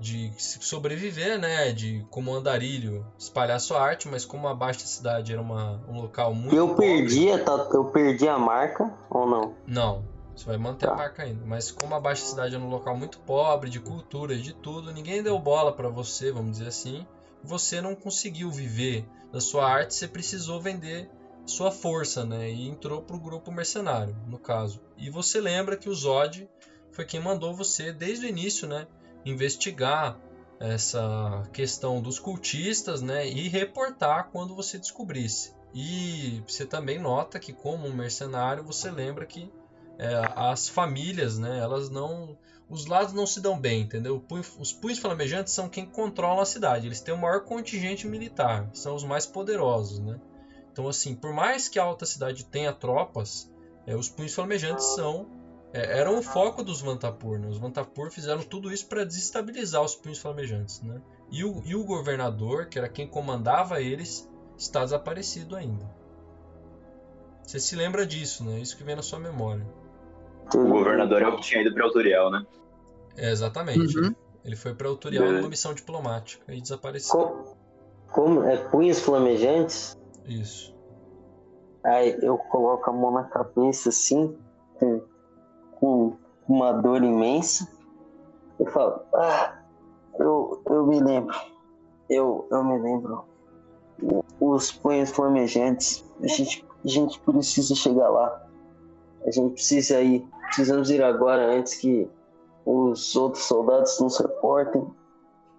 de sobreviver, né? De como andarilho espalhar sua arte, mas como a Basta Cidade era uma, um local muito. Eu pobre- perdi, a, ta- eu perdi a marca ou não? Não, você vai manter a Tá. marca ainda. Mas como a Baixa Cidade é um local muito pobre, de cultura, de tudo, ninguém deu bola pra você, vamos dizer assim. Você não conseguiu viver da sua arte, você precisou vender sua força, né? E entrou pro grupo mercenário, no caso. E você lembra que o Zod foi quem mandou você, desde o início, né? Investigar essa questão dos cultistas, né? E reportar quando você descobrisse. E você também nota que, como um mercenário, você lembra que é, as famílias, né, elas não. Os lados não se dão bem, entendeu? Os punhos flamejantes são quem controlam a cidade. Eles têm o maior contingente militar, são os mais poderosos, né? Então, assim, por mais que a alta cidade tenha tropas, é, os punhos flamejantes são. É, eram o foco dos Vantapur, né? Os Vantapur fizeram tudo isso para desestabilizar os punhos flamejantes, né? E o, e o governador, que era quem comandava eles, está desaparecido ainda. Você se lembra disso, né? Isso que vem na sua memória. O governador é o que tinha ido pra Autorial, né? É, exatamente. Uhum. Ele foi para Autorial Beleza. numa missão diplomática e desapareceu. Co- Como? É punhos flamejantes? Isso. Aí eu coloco a mão na cabeça assim, com, com uma dor imensa. Eu falo, ah, eu, eu me lembro. Eu, eu me lembro. Os punhos flamejantes, a gente, a gente precisa chegar lá. A gente precisa ir. Precisamos ir agora antes que os outros soldados nos reportem.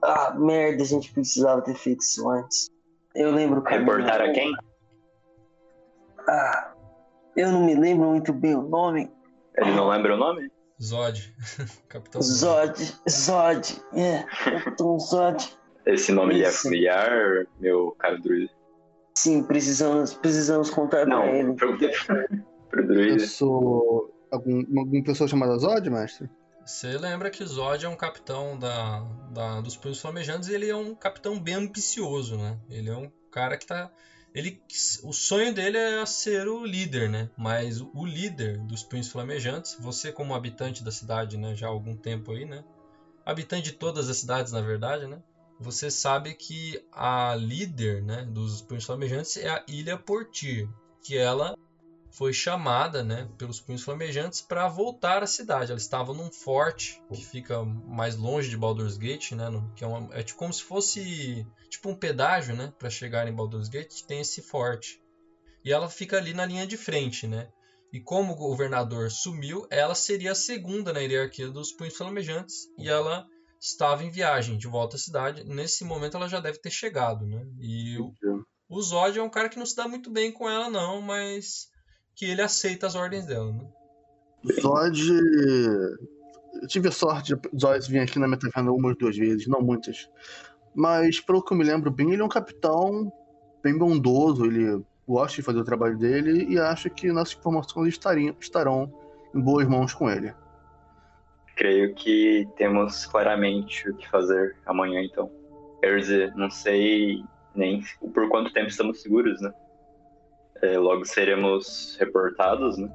Ah, merda, a gente precisava ter feito isso antes. Eu lembro. Reportar a quem? Ah, eu não me lembro muito bem o nome. Ele não lembra o nome? Zod. Capitão Zod. Zod, é, Capitão Zod. Esse nome lhe é familiar, meu caro druida? Sim, precisamos, precisamos contar Não, pra ele. pro, pro Eu sou. Algum, alguma pessoa chamada Zod, mestre? Você lembra que Zod é um capitão da, da- dos punhos flamejantes e ele é um capitão bem ambicioso, né? Ele é um cara que tá. Ele, o sonho dele é ser o líder, né? Mas o líder dos punhos flamejantes, você como habitante da cidade, né? Já há algum tempo aí, né? Habitante de todas as cidades, na verdade, né? Você sabe que a líder, né? Dos punhos flamejantes é a Ilha Portir, que ela foi chamada, né, pelos punhos flamejantes para voltar à cidade. Ela estava num forte que fica mais longe de Baldur's Gate, né, no- que é, uma- é tipo como se fosse tipo um pedágio, né, para chegar em Baldur's Gate, tem esse forte. E ela fica ali na linha de frente, né? E como o governador sumiu, ela seria a segunda na hierarquia dos punhos flamejantes e ela estava em viagem de volta à cidade. Nesse momento ela já deve ter chegado, né? E o, o Zod é um cara que não se dá muito bem com ela não, mas que ele aceita as ordens dela, né? Zod. Eu tive a sorte de Zod vir aqui na minha taverna umas duas vezes, não muitas. Mas, pelo que eu me lembro bem, ele é um capitão bem bondoso, ele gosta de fazer o trabalho dele e acho que nossas informações estariam, estarão em boas mãos com ele. Creio que temos claramente o que fazer amanhã, então. Quer dizer, não sei nem por quanto tempo estamos seguros, né? É, logo seremos reportados, né?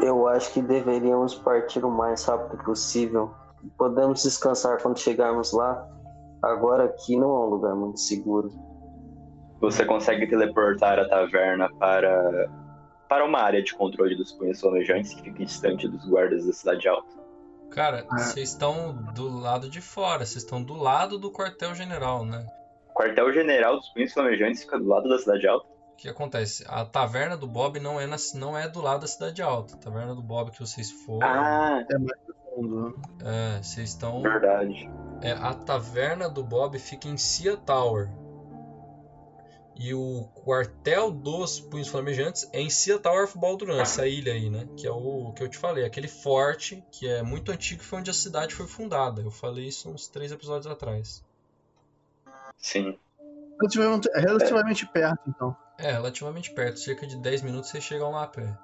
Eu acho que deveríamos partir o mais rápido possível. Podemos descansar quando chegarmos lá. Agora aqui não é um lugar muito seguro. Você consegue teleportar a taverna para, para uma área de controle dos punhos flamejantes que fica distante dos guardas da cidade alta. Cara, vocês estão do lado de fora, vocês estão do lado do quartel-general, né? O quartel-general dos punhos flamejantes fica do lado da cidade alta. O que acontece? A taverna do Bob não é, na, não é do lado da cidade alta. A taverna do Bob que vocês foram. Ah, Fundo. É, vocês estão. verdade. É, a taverna do Bob fica em Cia Tower. E o quartel dos Punhos Flamejantes é em Cia Tower of Balduran, essa ilha aí, né? Que é o que eu te falei, aquele forte que é muito antigo, foi onde a cidade foi fundada. Eu falei isso uns três episódios atrás. Sim. Relativamente, é relativamente perto, então. É, relativamente perto, cerca de 10 minutos vocês chegam lá a pé.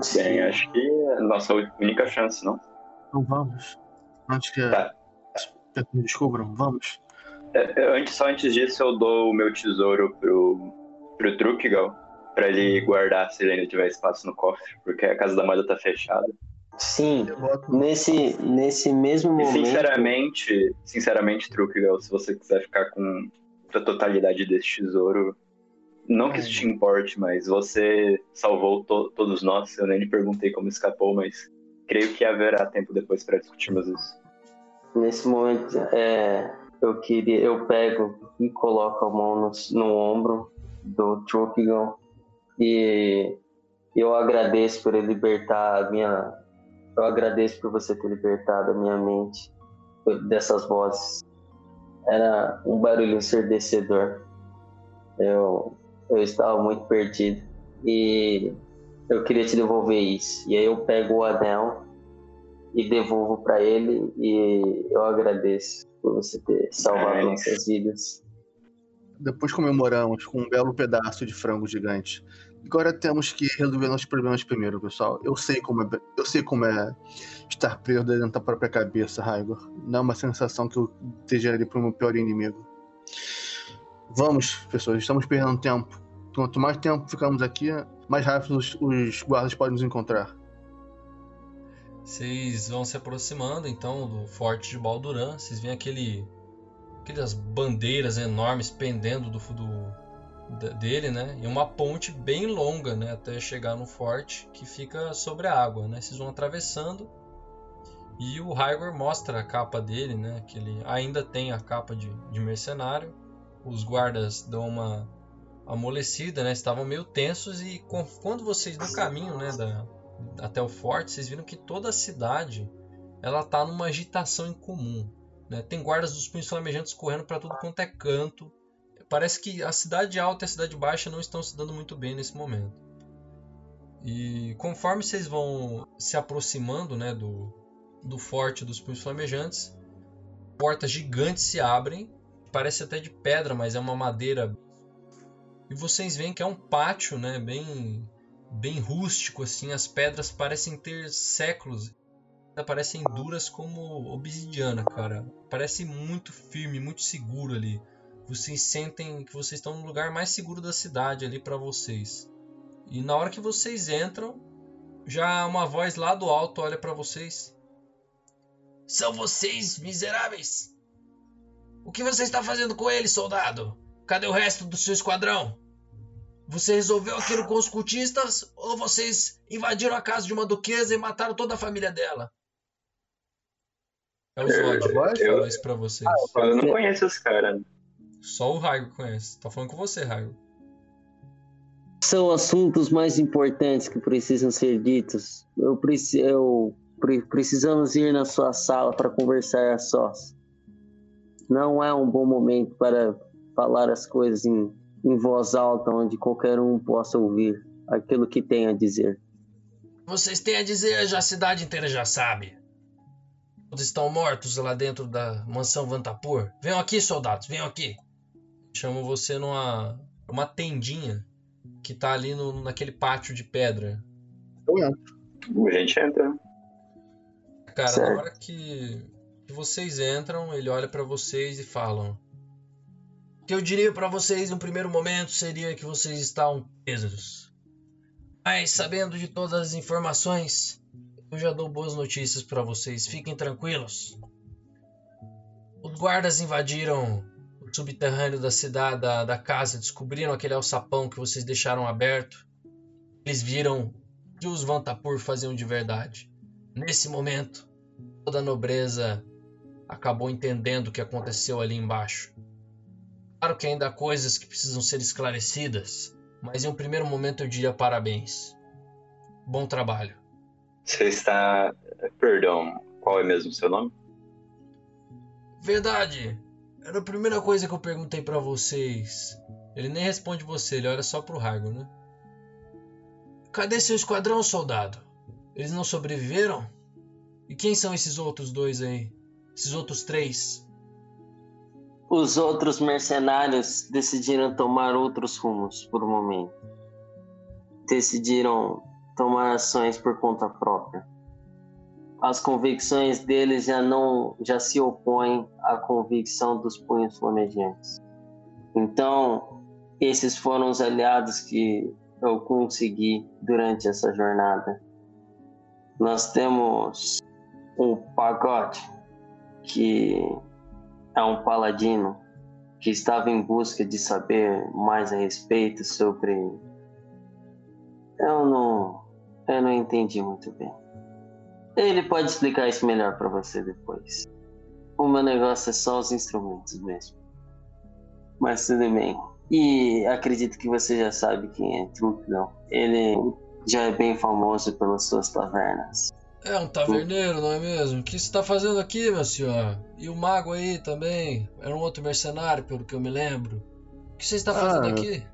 Sim, acho que é a nossa única chance, não? Então vamos. Antes que, Tá. me descubram, vamos. É, é, antes, só antes disso, eu dou o meu tesouro pro, pro Trukigal pra ele guardar se ele ainda tiver espaço no cofre, porque a casa da moeda tá fechada. Sim, nesse, nesse mesmo E momento. sinceramente, sinceramente, Trukigal, se você quiser ficar com a totalidade desse tesouro, não que isso te importe, mas você salvou to- todos nós. Eu nem lhe perguntei como escapou, mas creio que haverá tempo depois pra discutirmos isso. Nesse momento, é, eu queria, eu pego e coloco a mão no, no ombro do Tropigon e eu agradeço por ele libertar a minha, eu agradeço por você ter libertado a minha mente dessas vozes. Era um barulho ensurdecedor. Eu, eu estava muito perdido e eu queria te devolver isso. E aí eu pego o anel e devolvo para ele e eu agradeço por você ter salvado É. nossas vidas. Depois comemoramos com um belo pedaço de frango gigante. Agora temos que resolver nossos problemas primeiro, pessoal. Eu sei como é, eu sei como é estar preso dentro da própria cabeça, Raigor. Não é uma sensação que eu desejaria para o meu pior inimigo. Vamos, pessoas, estamos perdendo tempo. Quanto mais tempo ficamos aqui, mais rápido os, os guardas podem nos encontrar. Vocês vão se aproximando então do forte de Balduran. Vocês veem aquele, aquelas bandeiras enormes pendendo do, do dele, né? E uma ponte bem longa, né? Até chegar no forte que fica sobre a água, né? Vocês vão atravessando e o Hygor mostra a capa dele, né? Que ele ainda tem a capa de, de mercenário. Os guardas dão uma amolecida, né? Estavam meio tensos e quando vocês no caminho, né? Da, até o forte, vocês viram que toda a cidade ela tá numa agitação incomum. Né? Tem guardas dos punhos flamejantes correndo para tudo quanto é canto. Parece que a cidade alta e a cidade baixa não estão se dando muito bem nesse momento. E conforme vocês vão se aproximando né, do, do forte dos punhos flamejantes, portas gigantes se abrem. Parece até de pedra, mas é uma madeira. E vocês veem que é um pátio, né, bem bem rústico assim, as pedras parecem ter séculos, parecem duras como obsidiana, cara. Parece muito firme, muito seguro ali. Vocês sentem que vocês estão no lugar mais seguro da cidade ali para vocês. E na hora que vocês entram, já uma voz lá do alto olha para vocês. São vocês, miseráveis? O que você está fazendo com ele, soldado? Cadê o resto do seu esquadrão? Você resolveu aquilo com os cultistas ou vocês invadiram a casa de uma duquesa e mataram toda a família dela? É o Zod Eu- que falou isso pra vocês. Eu não conheço esse cara. Só o Raigo conhece. Tá falando com você, Raigo. São assuntos mais importantes que precisam ser ditos. Eu, preci eu pre- precisamos ir na sua sala para conversar a sós. Não é um bom momento para falar as coisas em, em voz alta, onde qualquer um possa ouvir aquilo que tem a dizer. Vocês têm a dizer, já a cidade inteira já sabe. Todos estão mortos lá dentro da mansão Vantapur. Venham aqui, soldados, venham aqui. Chamo você numa uma tendinha que tá ali no, naquele pátio de pedra. Eu entro. A gente entra. Cara, Certo. na hora que, que vocês entram, ele olha pra vocês e falam: que eu diria para vocês no primeiro momento seria que vocês estão presos. Mas sabendo de todas as informações, eu já dou boas notícias para vocês. Fiquem tranquilos. Os guardas invadiram o subterrâneo da cidade, da, da casa, descobriram aquele alçapão que vocês deixaram aberto. Eles viram que os Vantapur faziam de verdade. Nesse momento, toda a nobreza acabou entendendo o que aconteceu ali embaixo. Claro que ainda há coisas que precisam ser esclarecidas, mas em um primeiro momento eu diria parabéns. Bom trabalho. Você está. Perdão, qual é mesmo o seu nome? Verdade. Era a primeira coisa que eu perguntei pra vocês. Ele nem responde você, ele olha só pro Hargo, né? Cadê seu esquadrão, soldado? Eles não sobreviveram? E quem são esses outros dois aí? Esses outros três? Os outros mercenários decidiram tomar outros rumos por um momento. Decidiram tomar ações por conta própria. As convicções deles já não já se opõem à convicção dos punhos flamejantes. Então, esses foram os aliados que eu consegui durante essa jornada. Nós temos o Pagote, que é um paladino que estava em busca de saber mais a respeito sobre. Eu não, eu não entendi muito bem. Ele pode explicar isso melhor para você depois. O meu negócio é só os instrumentos mesmo. Mas tudo bem. E acredito que você já sabe quem é Trucão. Ele já é bem famoso pelas suas tavernas. É um taverneiro, não é mesmo? O que você está fazendo aqui, meu senhor? E o mago aí também? Era um outro mercenário, pelo que eu me lembro. O que você está fazendo Ah, aqui?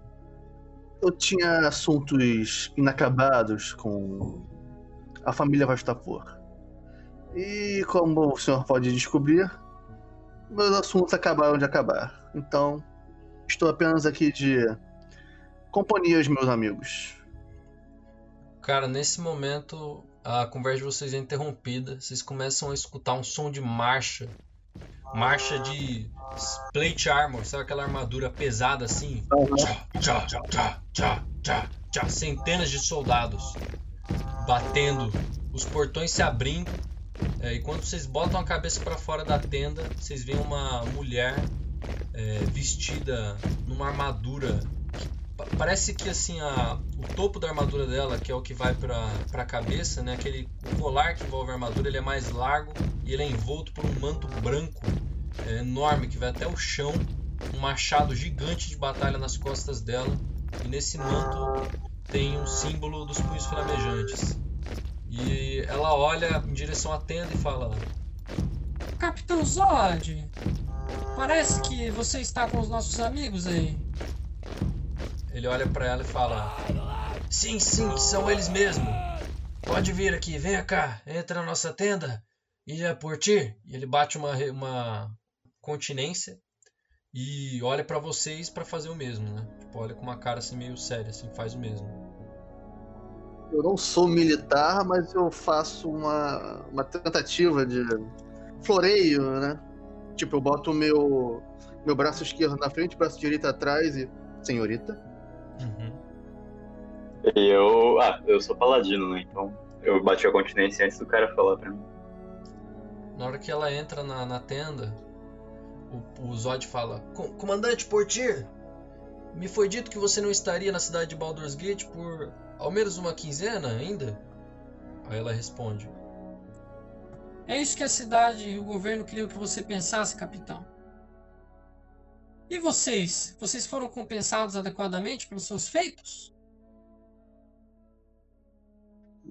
Eu tinha assuntos inacabados com a família Vastapor. E como o senhor pode descobrir, meus assuntos acabaram de acabar. Então, estou apenas aqui de companhia aos meus amigos. Cara, nesse momento a conversa de vocês é interrompida. Vocês começam a escutar um som de marcha. Marcha de plate armor, sabe aquela armadura pesada assim? Tchá, tchá, tchá, tchá, tchá, tchá. Centenas de soldados batendo, os portões se abrindo. É, e quando vocês botam a cabeça para fora da tenda, vocês veem uma mulher é, vestida numa armadura. Pa- Parece que assim a, o topo da armadura dela, que é o que vai para a cabeça, né? Aquele colar que envolve a armadura, ele é mais largo e ele é envolto por um manto branco é, enorme que vai até o chão, um machado gigante de batalha nas costas dela e nesse manto tem um símbolo dos punhos flamejantes. E ela olha em direção à tenda e fala: Capitão Zod, parece que você está com os nossos amigos aí. Ele olha pra ela e fala: Sim, sim, são eles mesmo. Pode vir aqui, venha cá, entra na nossa tenda e é por ti. E ele bate uma, uma continência e olha pra vocês pra fazer o mesmo, né? Tipo, olha com uma cara assim meio séria, assim, faz o mesmo. Eu não sou militar, mas eu faço uma, uma tentativa de floreio, né? Tipo, eu boto o meu, meu braço esquerdo na frente, braço direito atrás e. Senhorita. Uhum. E eu. Ah, eu sou paladino, né? Então eu bati a continência antes do cara falar pra mim. Na hora que ela entra na, na tenda, o, o Zod fala: "Com- Comandante Portier, me foi dito que você não estaria na cidade de Baldur's Gate por ao menos uma quinzena ainda? Aí ela responde: É isso que a cidade e o governo queriam que você pensasse, capitão. E vocês? Vocês foram compensados adequadamente pelos seus feitos?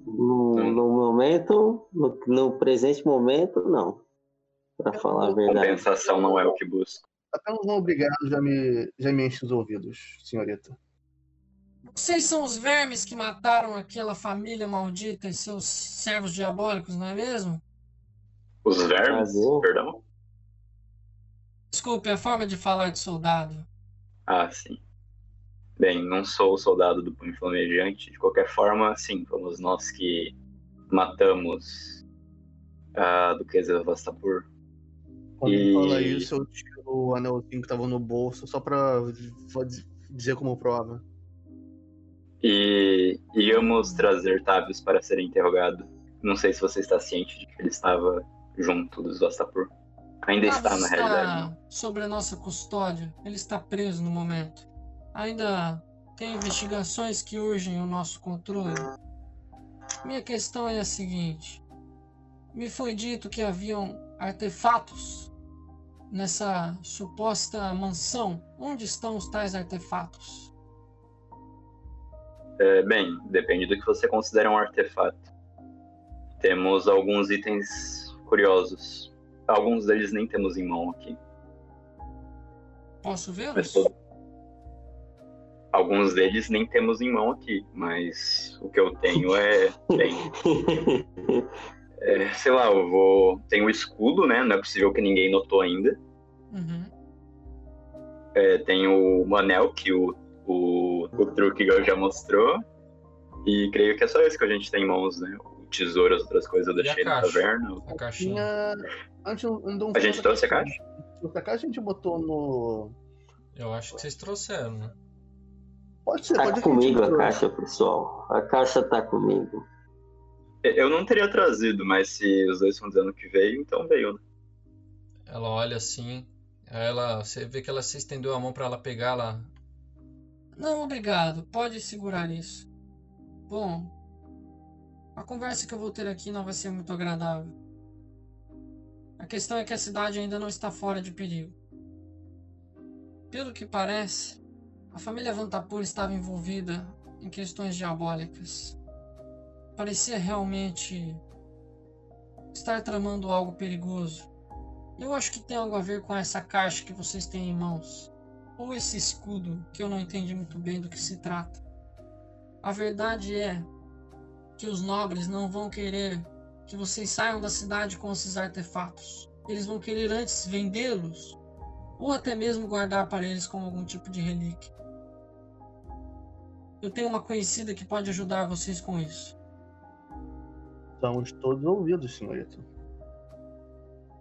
No, no momento, no, no presente momento, não. Pra falar a verdade. Compensação não é o que busco. Apenas um obrigado já me, já me enche os ouvidos, senhorita. Vocês são os vermes que mataram aquela família maldita e seus servos diabólicos, não é mesmo? Os vermes? Perdão? Desculpe, é a forma de falar de soldado. Ah, sim. Bem, não sou o soldado do punho flamejante. De qualquer forma, sim, fomos nós que matamos a duquesa Vastapur. Quando E- fala isso, eu tiro o anelzinho que tava no bolso só pra dizer como prova. E íamos trazer Tavius para ser interrogado. Não sei se você está ciente de que ele estava junto dos Vastapur. Ainda está, Tavius na realidade. né? sob a nossa custódia. Ele está preso no momento. Ainda tem investigações que urgem o nosso controle. Minha questão é a seguinte: me foi dito que haviam artefatos nessa suposta mansão. Onde estão os tais artefatos? É, bem, depende do que você considera um artefato. Temos alguns itens curiosos. Alguns deles nem temos em mão aqui. Posso Mas todo- Alguns deles nem temos em mão aqui, mas o que eu tenho é. Bem, é, sei lá, eu vou. Tem o escudo, né? Não é possível que ninguém notou ainda. Uhum. É, tem o anel que o, o, o Trukigal já mostrou. E creio que é só isso que a gente tem em mãos, né? O tesouro, as outras coisas eu deixei na taverna. A caixinha. Tinha. A gente A gente trouxe a caixa? A caixa a gente botou no. Eu acho que vocês trouxeram, né? Pode ser, Tá pode comigo a caixa, pessoal. A caixa tá comigo. Eu não teria trazido, mas se os dois estão dizendo que veio, então veio, né? Ela olha assim. Ela, você vê que ela se estendeu a mão pra ela pegar lá. Não, obrigado. Pode segurar isso. Bom, a conversa que eu vou ter aqui não vai ser muito agradável. A questão é que a cidade ainda não está fora de perigo. Pelo que parece, a família Vantapur estava envolvida em questões diabólicas. Parecia realmente estar tramando algo perigoso. Eu acho que tem algo a ver com essa caixa que vocês têm em mãos ou esse escudo que eu não entendi muito bem do que se trata. A verdade é que os nobres não vão querer que vocês saiam da cidade com esses artefatos. Eles vão querer antes vendê-los ou até mesmo guardar para eles como algum tipo de relíquia. Eu tenho uma conhecida que pode ajudar vocês com isso. Estamos todos ouvidos, senhorita.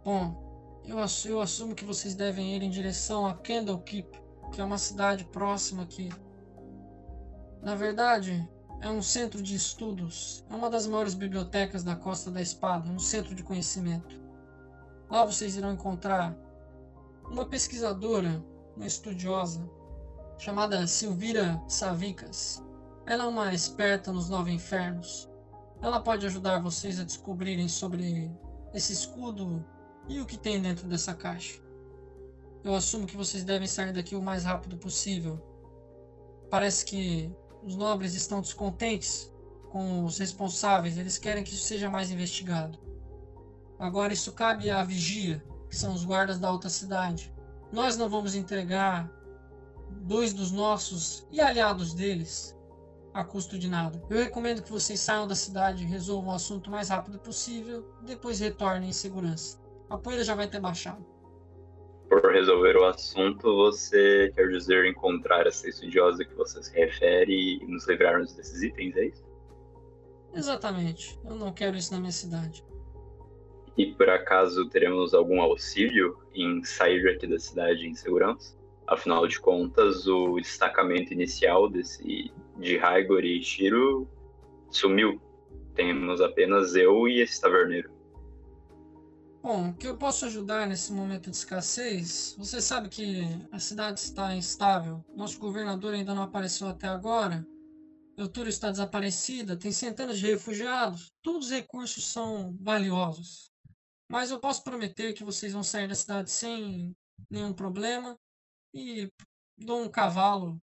Bom, eu, assu- eu assumo que vocês devem ir em direção a Candlekeep, que é uma cidade próxima aqui. Na verdade, é um centro de estudos, é uma das maiores bibliotecas da Costa da Espada, um centro de conhecimento. Lá vocês irão encontrar uma pesquisadora, uma estudiosa, chamada Silvira Savicas. Ela é uma esperta nos nove infernos. Ela pode ajudar vocês a descobrirem sobre esse escudo e o que tem dentro dessa caixa. Eu assumo que vocês devem sair daqui o mais rápido possível. Parece que os nobres estão descontentes com os responsáveis, eles querem que isso seja mais investigado. Agora isso cabe à vigia, que são os guardas da alta cidade. Nós não vamos entregar dois dos nossos e aliados deles a custo de nada. Eu recomendo que vocês saiam da cidade resolvam o assunto o mais rápido possível, depois retornem em segurança. A poeira já vai ter baixado. Por resolver o assunto, você quer dizer encontrar essa estudiosa que você se refere e nos livrarmos desses itens, é isso? Exatamente. Eu não quero isso na minha cidade. E por acaso teremos algum auxílio em sair daqui da cidade em segurança? Afinal de contas, o destacamento inicial desse de Raigor e Shiro sumiu. Temos apenas eu e esse taverneiro. Bom, o que eu posso ajudar nesse momento de escassez? Você sabe que a cidade está instável. Nosso governador ainda não apareceu até agora. Eutúrio está desaparecida. Tem centenas de refugiados. Todos os recursos são valiosos. Mas eu posso prometer que vocês vão sair da cidade sem nenhum problema. E dou um cavalo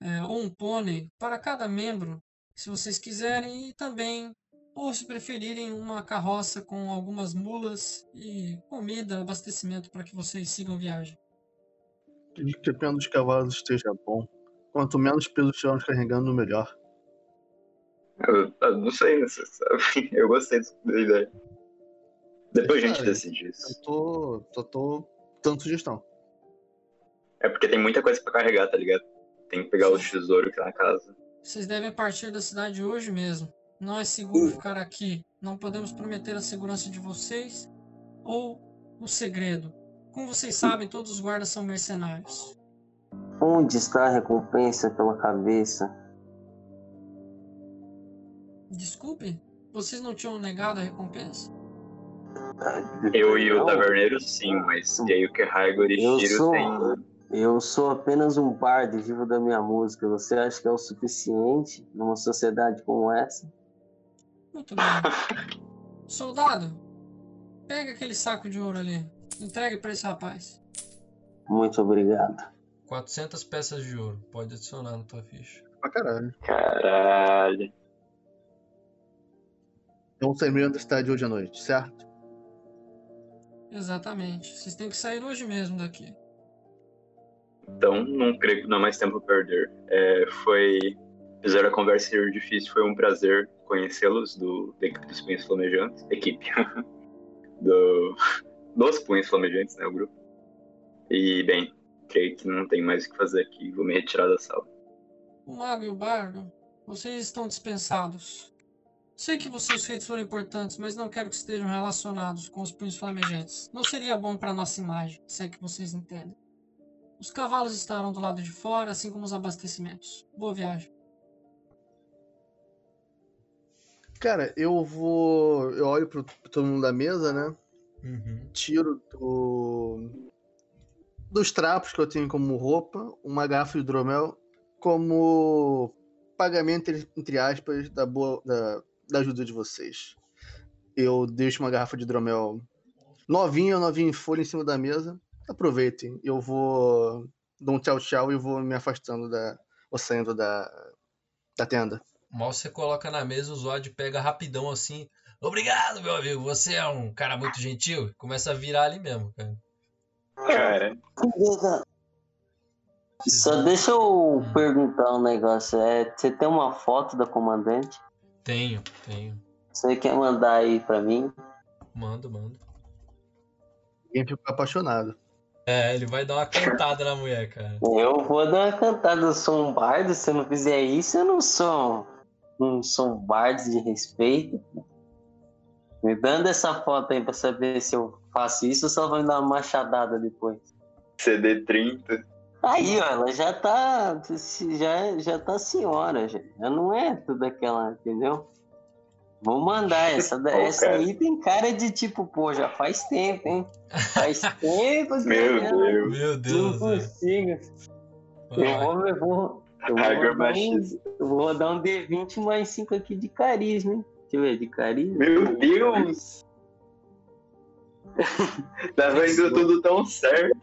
é, ou um pônei para cada membro, se vocês quiserem. E também ou se preferirem uma carroça com algumas mulas e comida, abastecimento para que vocês sigam viagem. De que o pena dos cavalos esteja bom. Quanto menos peso estivermos carregando, melhor. Eu, eu não sei, sabe? Eu gostei da ideia. Depois a gente decide Eu isso. tô. Só tô dando sugestão. É porque tem muita coisa pra carregar, tá ligado? Tem que pegar o tesouro que tá na casa. Vocês devem partir da cidade hoje mesmo. Não é seguro ficar aqui. Não podemos prometer a segurança de vocês ou o segredo. Como vocês sabem, todos os guardas são mercenários. Onde está a recompensa pela cabeça? Desculpe, vocês não tinham negado a recompensa? Eu e o taverneiro, sim, mas e aí o que Raigor e Eu Shiro sou, tem. eu sou apenas um bardo vivo da minha música. Você acha que é o suficiente numa sociedade como essa? Muito bem. Soldado, pega aquele saco de ouro ali. Entregue pra esse rapaz. Muito obrigado. 400 peças de ouro. Pode adicionar na tua ficha. Pra caralho. Caralho. Então saímos da cidade hoje à noite, certo? Exatamente. Vocês têm que sair hoje mesmo daqui. Então, não creio que não há mais tempo a perder. É, foi. Apesar da conversa ser difícil, foi um prazer conhecê-los do, da equipe dos Punhos Flamejantes. Equipe. do, dos Punhos Flamejantes, né? O grupo. E, bem, creio que não tem mais o que fazer aqui. Vou me retirar da sala. Mago e o bardo, vocês estão dispensados. Sei que vocês feitos foram importantes, mas não quero que estejam relacionados com os punhos flamejantes. Não seria bom para nossa imagem, se é que vocês entendem. Os cavalos estarão do lado de fora, assim como os abastecimentos. Boa viagem. Cara, eu vou. Eu olho pro, pro todo mundo da mesa, né? Uhum. Tiro do. Dos trapos que eu tenho como roupa, uma garrafa de hidromel como pagamento, entre aspas, da, boa, da, da ajuda de vocês. Eu deixo uma garrafa de hidromel novinha, novinha em folha em cima da mesa. Aproveitem. Eu vou. Dou um tchau, tchau e vou me afastando da. Vou saindo da, da tenda. Mal você coloca na mesa, o Zod pega rapidão assim. Obrigado, meu amigo. Você é um cara muito gentil. Começa a virar ali mesmo, cara. Cara, Só deixa eu perguntar um negócio. É, você tem uma foto da comandante? Tenho, tenho. Você quer mandar aí pra mim? Mando, mando. Ninguém ficou apaixonado. É, ele vai dar uma cantada na mulher, cara. Eu vou dar uma cantada. Eu sou um bardo. Se eu não fizer isso, eu não sou. Não um bardo de respeito. Me dando essa foto aí pra saber se eu faço isso ou só vai me dar uma machadada depois. CD 30. Aí, ó, ela já tá. Já, já tá senhora, já. Já não é tudo aquela, entendeu? Vou mandar. Essa, Pô, essa cara. aí tem cara de tipo, pô, já faz tempo, hein? Faz tempo que Meu eu Deus. Meu não Deus, velho. consigo. Eu vou, eu vou, eu vou, rodar um, eu vou rodar um D20 mais 5 aqui de carisma, hein? Deixa eu ver, de carisma. Meu Deus! Tava indo tudo tão certo.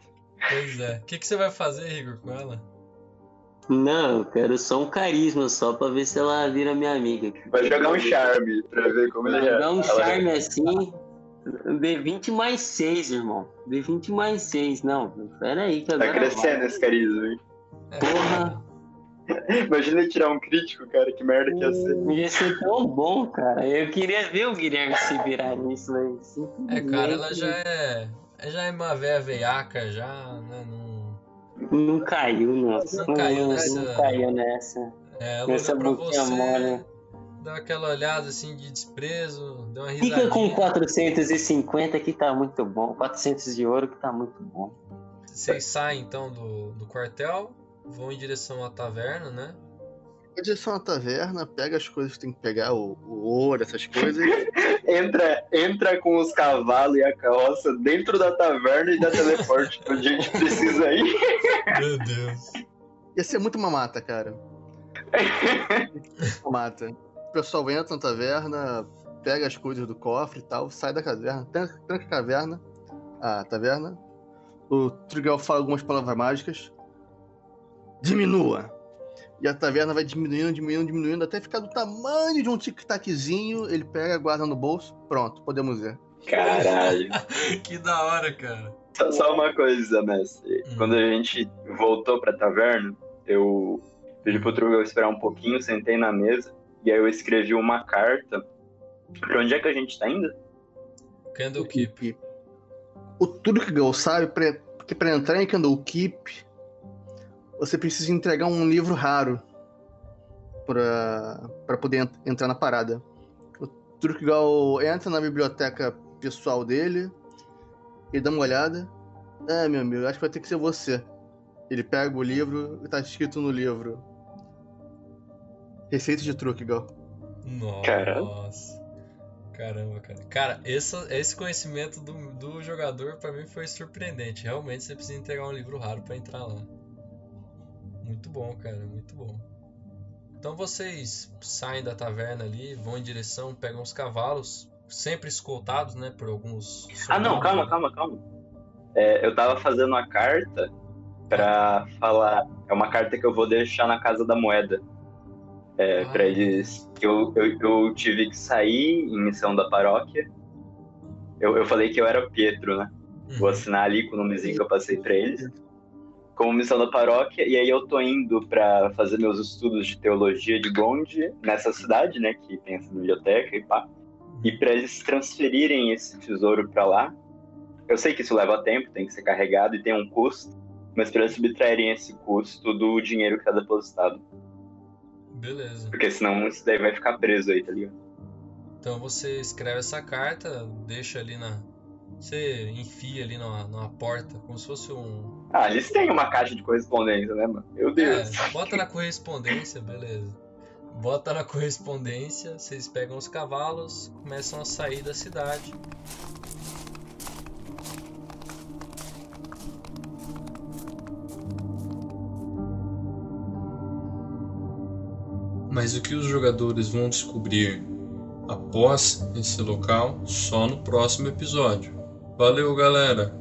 Pois é. O que, que você vai fazer, Igor, com ela? Não, eu quero só um carisma, só pra ver se ela vira minha amiga. Vai jogar um charme pra ver como ele Vai é. dar um Ela- charme assim. D20 mais 6, irmão. D20 mais 6. Não, pera aí que Tá agora crescendo esse carisma, hein? vai. Porra, Imagina ele tirar um crítico, cara, que merda que ia ser. ia ser tão bom, cara. Eu queria ver o Guilherme se virar nisso aí. É, cara, ela já é. Já é uma véia veiaca, já, né? Não. Não caiu, nossa. Não caiu nessa- Não caiu nessa. É, ela Nessa olhou pra você, mole. deu aquela olhada assim de desprezo, deu uma Fica risadinha. com 450 que tá muito bom. 400 de ouro que tá muito bom. Vocês saem então do, do quartel, vão em direção à taverna, né? Vai direção à taverna, pega as coisas que tem que pegar, o, o ouro, essas coisas. Entra, entra com os cavalos e a carroça dentro da taverna e dá teleporte onde a gente precisa ir. Meu Deus. Ia ser muito mamata, cara. Mamata. O pessoal entra na taverna, pega as coisas do cofre e tal, sai da caverna, tranca, tranca a caverna, a taverna. O Trigal fala algumas palavras mágicas. Diminua! E a taverna vai diminuindo, diminuindo, diminuindo, até ficar do tamanho de um tic-taczinho. Ele pega, guarda no bolso. Pronto, podemos ir. Caralho. que da hora, cara. Só, só uma coisa, mestre. Hum. Quando a gente voltou pra taverna, eu pedi pro Trugal esperar um pouquinho, sentei na mesa, e aí eu escrevi uma carta. Pra onde é que a gente tá indo? Candlekeep. O Turkgal sabe pra- que para entrar em Candlekeep você precisa entregar um livro raro pra pra poder ent- entrar na parada. O Turkgal entra na biblioteca pessoal dele e dá uma olhada. É, meu amigo, acho que vai ter que ser você. Ele pega o livro e tá escrito no livro. Receita de truque, Gal. Nossa. Caramba. Caramba, cara. Cara, esse, esse conhecimento do, do jogador pra mim foi surpreendente. Realmente você precisa entregar um livro raro pra entrar lá. Muito bom, cara, muito bom. Então vocês saem da taverna ali, vão em direção, pegam os cavalos, sempre escoltados, né, por alguns. Ah, não, calma, né? calma, calma. É, eu tava fazendo uma carta pra falar. É uma carta que eu vou deixar na Casa da Moeda. É, Ah. pra eles. Eu, eu, eu tive que sair em missão da paróquia. Eu, eu falei que eu era o Pietro, né? Uhum. Vou assinar ali com o nomezinho que eu passei pra eles. Como missão da paróquia, e aí eu tô indo pra fazer meus estudos de teologia de Gonde nessa cidade, né? Que tem essa biblioteca e pá. E pra eles transferirem esse tesouro pra lá, eu sei que isso leva tempo, tem que ser carregado e tem um custo, mas pra eles subtraírem esse custo do dinheiro que tá depositado. Beleza. Porque senão isso daí vai ficar preso aí, tá ligado? Então você escreve essa carta, deixa ali na. Você enfia ali numa, numa porta, como se fosse um. Ah, eles têm uma caixa de correspondência, né, mano? Meu Deus. É, bota na correspondência, beleza. Bota na correspondência, vocês pegam os cavalos, começam a sair da cidade. Mas o que os jogadores vão descobrir após esse local só no próximo episódio. Valeu, galera!